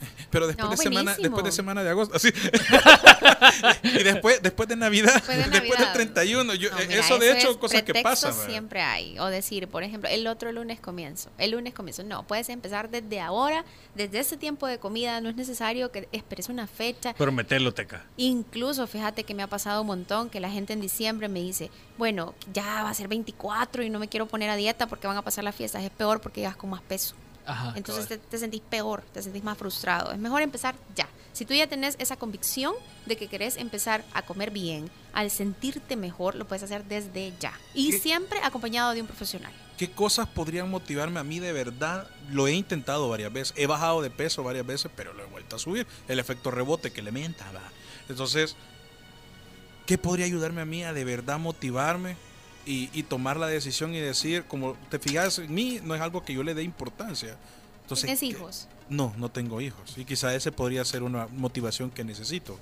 Pero después, No, de semana, después de semana de agosto, así. y después, después de Navidad, Después de después del Navidad. 31. Yo, No, eh, mira, eso de hecho, es cosas que pasan. ¿verdad? siempre hay. O decir, por ejemplo, el otro lunes comienzo. El lunes comienzo. No, puedes empezar desde ahora, desde ese tiempo de comida. No es necesario que esperes una fecha. Prometerlo, Teca. Incluso, fíjate que me ha pasado un montón que la gente en diciembre me dice, bueno, ya va a ser 24 y no me quiero poner a dieta porque van a pasar las fiestas. Es peor porque llegas con más peso. Ajá. Entonces te, te sentís peor, te sentís más frustrado. Es mejor empezar ya. Si tú ya tenés esa convicción de que querés empezar a comer bien, al sentirte mejor, lo puedes hacer desde ya. Y ¿Qué? siempre acompañado de un profesional. ¿Qué cosas podrían motivarme a mí de verdad? Lo he intentado varias veces. He bajado de peso varias veces, pero lo he vuelto a subir. El efecto rebote que le menta, va. Entonces, ¿qué podría ayudarme a mí a de verdad motivarme y, y tomar la decisión y decir, como te fijas en mí, no es algo que yo le dé importancia? Entonces, ¿Tienes ¿qué- hijos? No, no tengo hijos. Y quizá ese podría ser una motivación que necesito.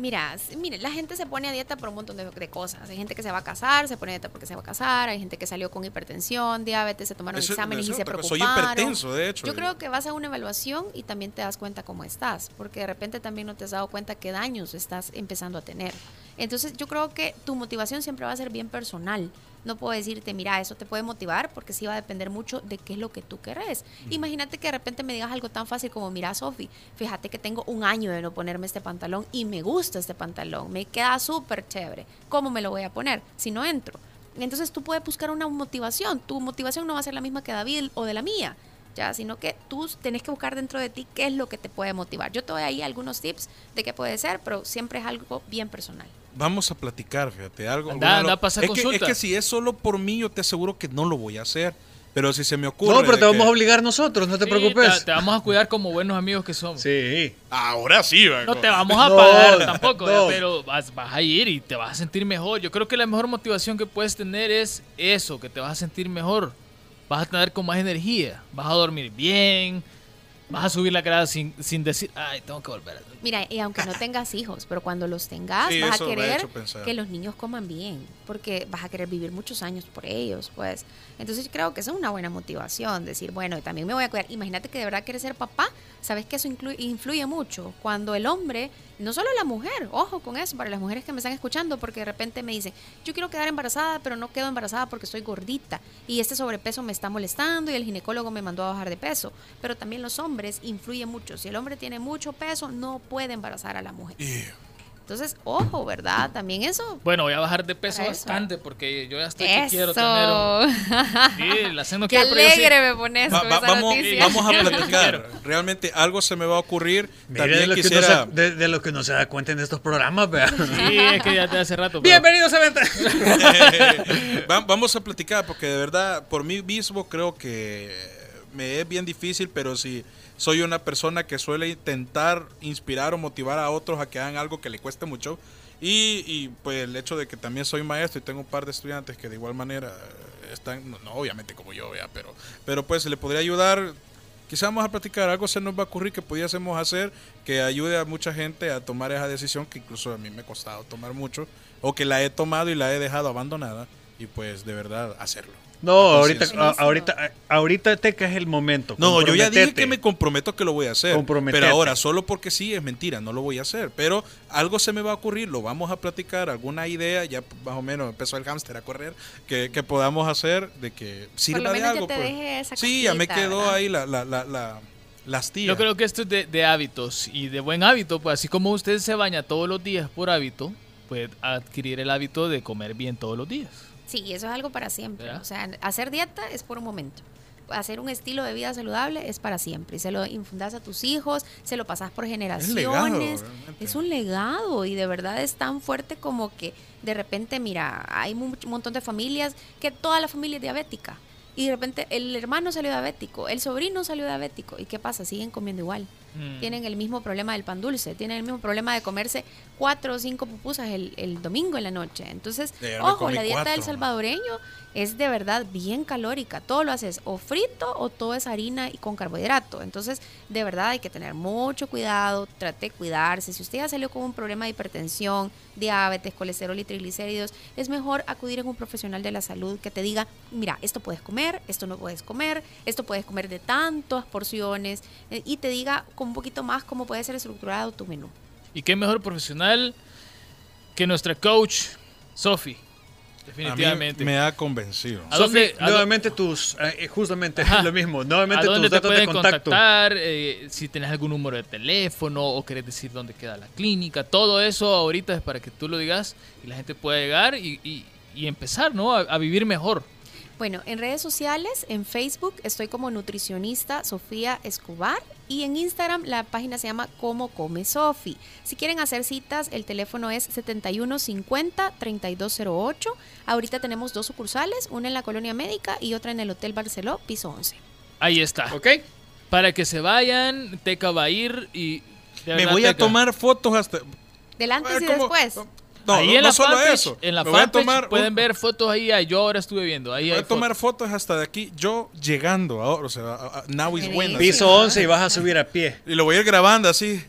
Mira, mire, la gente se pone a dieta por un montón de, de cosas. Hay gente que se va a casar, se pone a dieta porque se va a casar. Hay gente que salió con hipertensión, diabetes, se tomaron Eso- exámenes eso y se. Soy preocuparon. hipertenso, de hecho. Yo creo que vas a una evaluación y también te das cuenta cómo estás, porque de repente también no te has dado cuenta qué daños estás empezando a tener. Entonces yo creo que tu motivación siempre va a ser bien personal. No puedo decirte, mira, eso te puede motivar porque sí va a depender mucho de qué es lo que tú querés. Imagínate que de repente me digas algo tan fácil como, mira, Sofi, fíjate que tengo un año de no ponerme este pantalón y me gusta este pantalón, me queda súper chévere. ¿Cómo me lo voy a poner si no entro? Entonces tú puedes buscar una motivación. Tu motivación no va a ser la misma que David o de la mía ya, sino que tú tenés que buscar dentro de ti qué es lo que te puede motivar. Yo te doy ahí algunos tips de qué puede ser, pero siempre es algo bien personal. Vamos a platicar, fíjate, algo. Anda, anda a pasar es, que, es que si es solo por mí, yo te aseguro que no lo voy a hacer. Pero si se me ocurre. No, pero te vamos que- a obligar nosotros, no te Sí, preocupes. Te, te vamos a cuidar como buenos amigos que somos. Sí. Ahora sí, va, No te vamos a No, pagar tampoco, no. pero vas, vas a ir y te vas a sentir mejor. Yo creo que la mejor motivación que puedes tener es eso, que te vas a sentir mejor. Vas a tener con más energía, vas a dormir bien, vas a subir la grada sin, sin decir, ay, tengo que volver a dormir". Mira, y aunque no tengas hijos, pero cuando los tengas, Sí, vas a querer que los niños coman bien, porque vas a querer vivir muchos años por ellos, pues. Entonces creo que eso es una buena motivación, decir, bueno, y también me voy a cuidar. Imagínate que de verdad quieres ser papá, sabes que eso influye mucho. Cuando el hombre, no solo la mujer, ojo con eso, para las mujeres que me están escuchando, porque de repente me dicen, yo quiero quedar embarazada, pero no quedo embarazada porque estoy gordita y este sobrepeso me está molestando y el ginecólogo me mandó a bajar de peso. Pero también los hombres influyen mucho. Si el hombre tiene mucho peso, no puede embarazar a la mujer. Entonces, ojo, ¿verdad? También eso. Bueno, voy a bajar de peso bastante porque yo ya estoy que quiero tener un... Sí, la no Qué quiero, pero yo sí. alegre me pones Va- con va- esa vamos, noticia. vamos a platicar. Realmente algo se me va a ocurrir. Mira, de, También lo que quisiera. no se, de, de lo que no se da cuenta en estos programas, vea. Sí, es que ya de hace rato. pero- Bienvenidos a Venta. Va- Vamos a platicar porque de verdad, por mí mismo creo que me es bien difícil, pero si soy una persona que suele intentar inspirar o motivar a otros a que hagan algo que le cueste mucho. Y, y, pues el hecho de que también soy maestro y tengo un par de estudiantes que de igual manera eh, están, no, no, obviamente como yo, vea, pero, pero pues le podría ayudar. Quizá vamos a platicar, algo se nos va a ocurrir que pudiésemos hacer que ayude a mucha gente a tomar esa decisión que incluso a mí me ha costado tomar mucho, o que la he tomado y la he dejado abandonada, y pues de verdad hacerlo. No, ahorita, a- ahorita, ahorita Teca es el momento. No, yo ya dije que me comprometo que lo voy a hacer. Pero ahora, solo porque sí, es mentira, no lo voy a hacer. Pero algo se me va a ocurrir, lo vamos a platicar, alguna idea, ya más o menos empezó el hámster a correr, que, que podamos hacer de que sirva lo de ya algo. te pues. esa sí, ya me quedó ¿verdad? ahí la, la, la. Yo creo que esto es de, de hábitos y de buen hábito, pues así como usted se baña todos los días por hábito, puede adquirir el hábito de comer bien todos los días. Sí, eso es algo para siempre. ¿Verdad? O sea, hacer dieta es por un momento. Hacer un estilo de vida saludable es para siempre. Y se lo infundas a tus hijos, se lo pasas por generaciones. legado, Es, realmente. un legado y de verdad es tan fuerte como que de repente, mira, hay un montón de familias que toda la familia es diabética. Y de repente el hermano salió diabético, el sobrino salió diabético. ¿Y qué pasa? Siguen comiendo igual. Mm. Tienen el mismo problema del pan dulce, tienen el mismo problema de comerse cuatro o cinco pupusas el, el domingo en la noche. Entonces, ojo, la dieta del salvadoreño es de verdad bien calórica. Todo lo haces o frito o todo es harina y con carbohidrato. Entonces, de verdad hay que tener mucho cuidado, trate de cuidarse. Si usted ya salió con un problema de hipertensión, diabetes, colesterol y triglicéridos, es mejor acudir a un profesional de la salud que te diga, mira, esto puedes comer, esto no puedes comer, esto puedes comer de tantas porciones eh, y te diga con un poquito más cómo puede ser estructurado tu menú. Y qué mejor profesional que nuestra coach, Sofi. Definitivamente. A mí me ha convencido. ¿A dónde- a nuevamente tus, eh, justamente Ajá. lo mismo, ¿A nuevamente dónde tus te datos de contacto. contactar? Eh, si tenés algún número de teléfono o querés decir dónde queda la clínica. Todo eso ahorita es para que tú lo digas y la gente pueda llegar y, y- y empezar, ¿no? A, a vivir mejor. Bueno, en redes sociales, en Facebook estoy como nutricionista Sofía Escobar y en Instagram la página se llama Como Come Sofi. Si quieren hacer citas, el teléfono es 7150-3208. Ahorita tenemos dos sucursales, una en la Colonia Médica y otra en el Hotel Barceló, piso 11. Ahí está. ¿Ok? Para que se vayan, Teca va a ir y... Me voy a tomar fotos hasta. Del antes y ¿Cómo? No, ahí no, en no la solo fanpage, eso. En la fanpage tomar pueden un- ver fotos ahí. ah, Yo ahora estuve viendo. Ahí Voy hay a tomar fotos. fotos hasta de aquí, yo llegando ahora, o sea, a- a- now is when. Piso 11 y vas a subir a pie. Y lo voy a ir grabando así.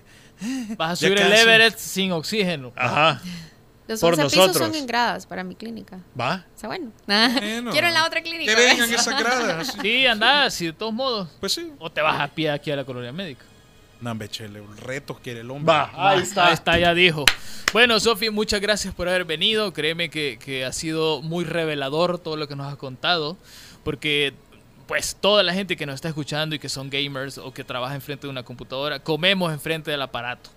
Vas a subir el casi. Everett sin oxígeno. Ajá. Los Por 11 pisos nosotros. son en gradas para mi clínica. Va. Está bueno. Bueno. Quiero en la otra clínica. Que vengan esas gradas. así. Sí, andás, y de todos modos. Pues sí. O te vas a pie aquí a la colonia médica. No, hombre, chele, retos quiere el hombre. Va. Ahí está. Ahí está, ya dijo. Bueno, Sofi, muchas gracias por haber venido. Créeme que, que ha sido muy revelador todo lo que nos has contado. Porque, pues, toda la gente que nos está escuchando y que son gamers o que trabaja enfrente de una computadora, comemos enfrente del aparato.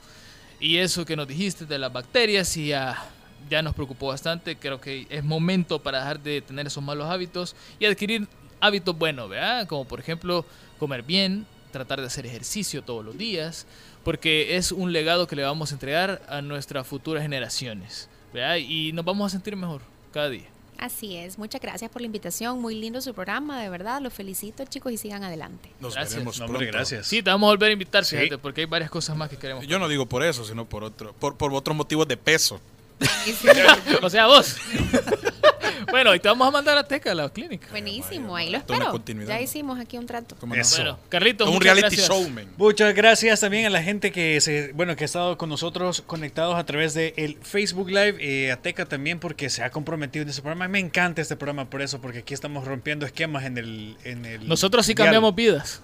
Y eso que nos dijiste de las bacterias y ya, ya nos preocupó bastante. Creo que es momento para dejar de tener esos malos hábitos y adquirir hábitos buenos, ¿verdad? Como por ejemplo comer bien, tratar de hacer ejercicio todos los días, porque es un legado que le vamos a entregar a nuestras futuras generaciones, ¿verdad? Y nos vamos a sentir mejor cada día. Así es. Muchas gracias por la invitación. Muy lindo su programa, de verdad. Los felicito, chicos, y sigan adelante. Nos Gracias. veremos No, hombre, pronto. gracias. Sí, te vamos a volver a invitar, Sí. fíjate, porque hay varias cosas más que queremos. Yo no digo por eso, sino por otro, por, por otros motivos de peso. o sea, vos. bueno, y te vamos a mandar a Teca a la clínica. Buenísimo, ahí lo espero. continuidad, Ya ¿no? hicimos aquí un trato. ¿Cómo no? Eso. Bueno, Carlitos, un muchas reality gracias. showman. Muchas gracias también a la gente que se, bueno, que ha estado con nosotros conectados a través de el Facebook Live, eh, a Teca también porque se ha comprometido en este programa. Me encanta este programa por eso, porque aquí estamos rompiendo esquemas en el, en el Nosotros sí cambiamos vidas.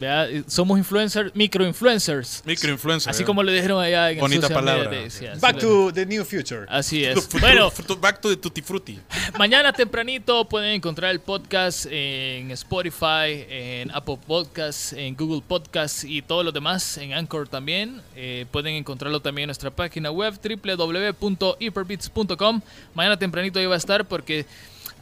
¿Verdad? Y Somos influencers, microinfluencers. Microinfluencer. Así ¿eh? como le dijeron allá en el Bonita media palabra. de- sí, Back to the new future. Así es. Futuro- Bueno, futuro- Back to the Tutti Frutti. mañana tempranito pueden encontrar el podcast en Spotify, en Apple Podcasts, en Google Podcasts y todos los demás, en Anchor también. Eh, pueden encontrarlo también en nuestra página web www.hyperbits.com. Mañana tempranito ahí va a estar porque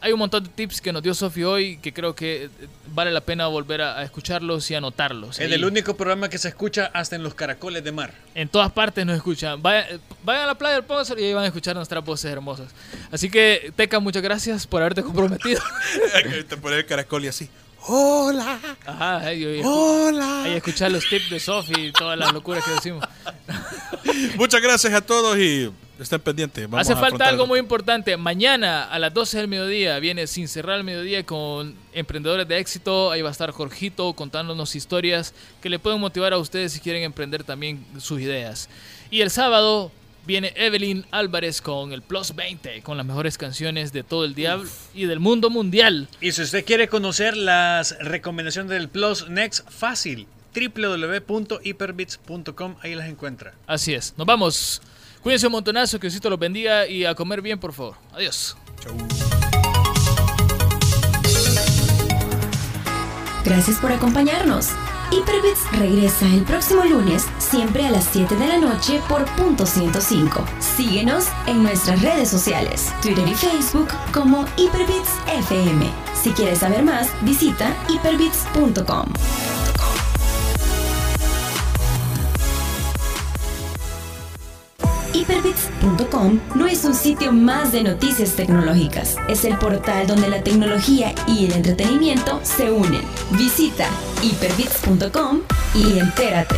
hay un montón de tips que nos dio Sofi hoy que creo que eh, vale la pena volver a, a escucharlos y anotarlos. Es el único programa que se escucha hasta en los caracoles de mar. En todas partes nos escuchan. Vaya- eh, vayan a la playa del Pósor y ahí van a escuchar nuestras voces hermosas. Así que, Teca, muchas gracias por haberte comprometido. Te pone el caracol y así. ¡Hola! Ajá, ahí, ahí, ¡Hola! ahí escuchar los tips de Sofi y todas las locuras que decimos. Muchas gracias a todos y estén pendientes. Vamos Hace a falta algo el- muy importante. Mañana a las 12 del mediodía viene Sin Cerrar el Mediodía con emprendedores de éxito. Ahí va a estar Jorgito contándonos historias que le pueden motivar a ustedes si quieren emprender también sus ideas. Y el sábado viene Evelyn Álvarez con el Plus 20, con las mejores canciones de todo el diablo y del mundo mundial. Y si usted quiere conocer las recomendaciones del Plus Next, fácil. www.hyperbits.com, ahí las encuentra. Así es. Nos vamos. Cuídense un montonazo, que Diosito los bendiga y a comer bien, por favor. Adiós. Gracias por acompañarnos. Hyperbits regresa el próximo lunes, siempre a las 7 de la noche por punto 105. Síguenos en nuestras redes sociales, Twitter y Facebook como Hyperbits FM. Si quieres saber más, visita hyperbits.com. Hyperbits.com no es un sitio más de noticias tecnológicas, es el portal donde la tecnología y el entretenimiento se unen. Visita hyperbits.com y entérate.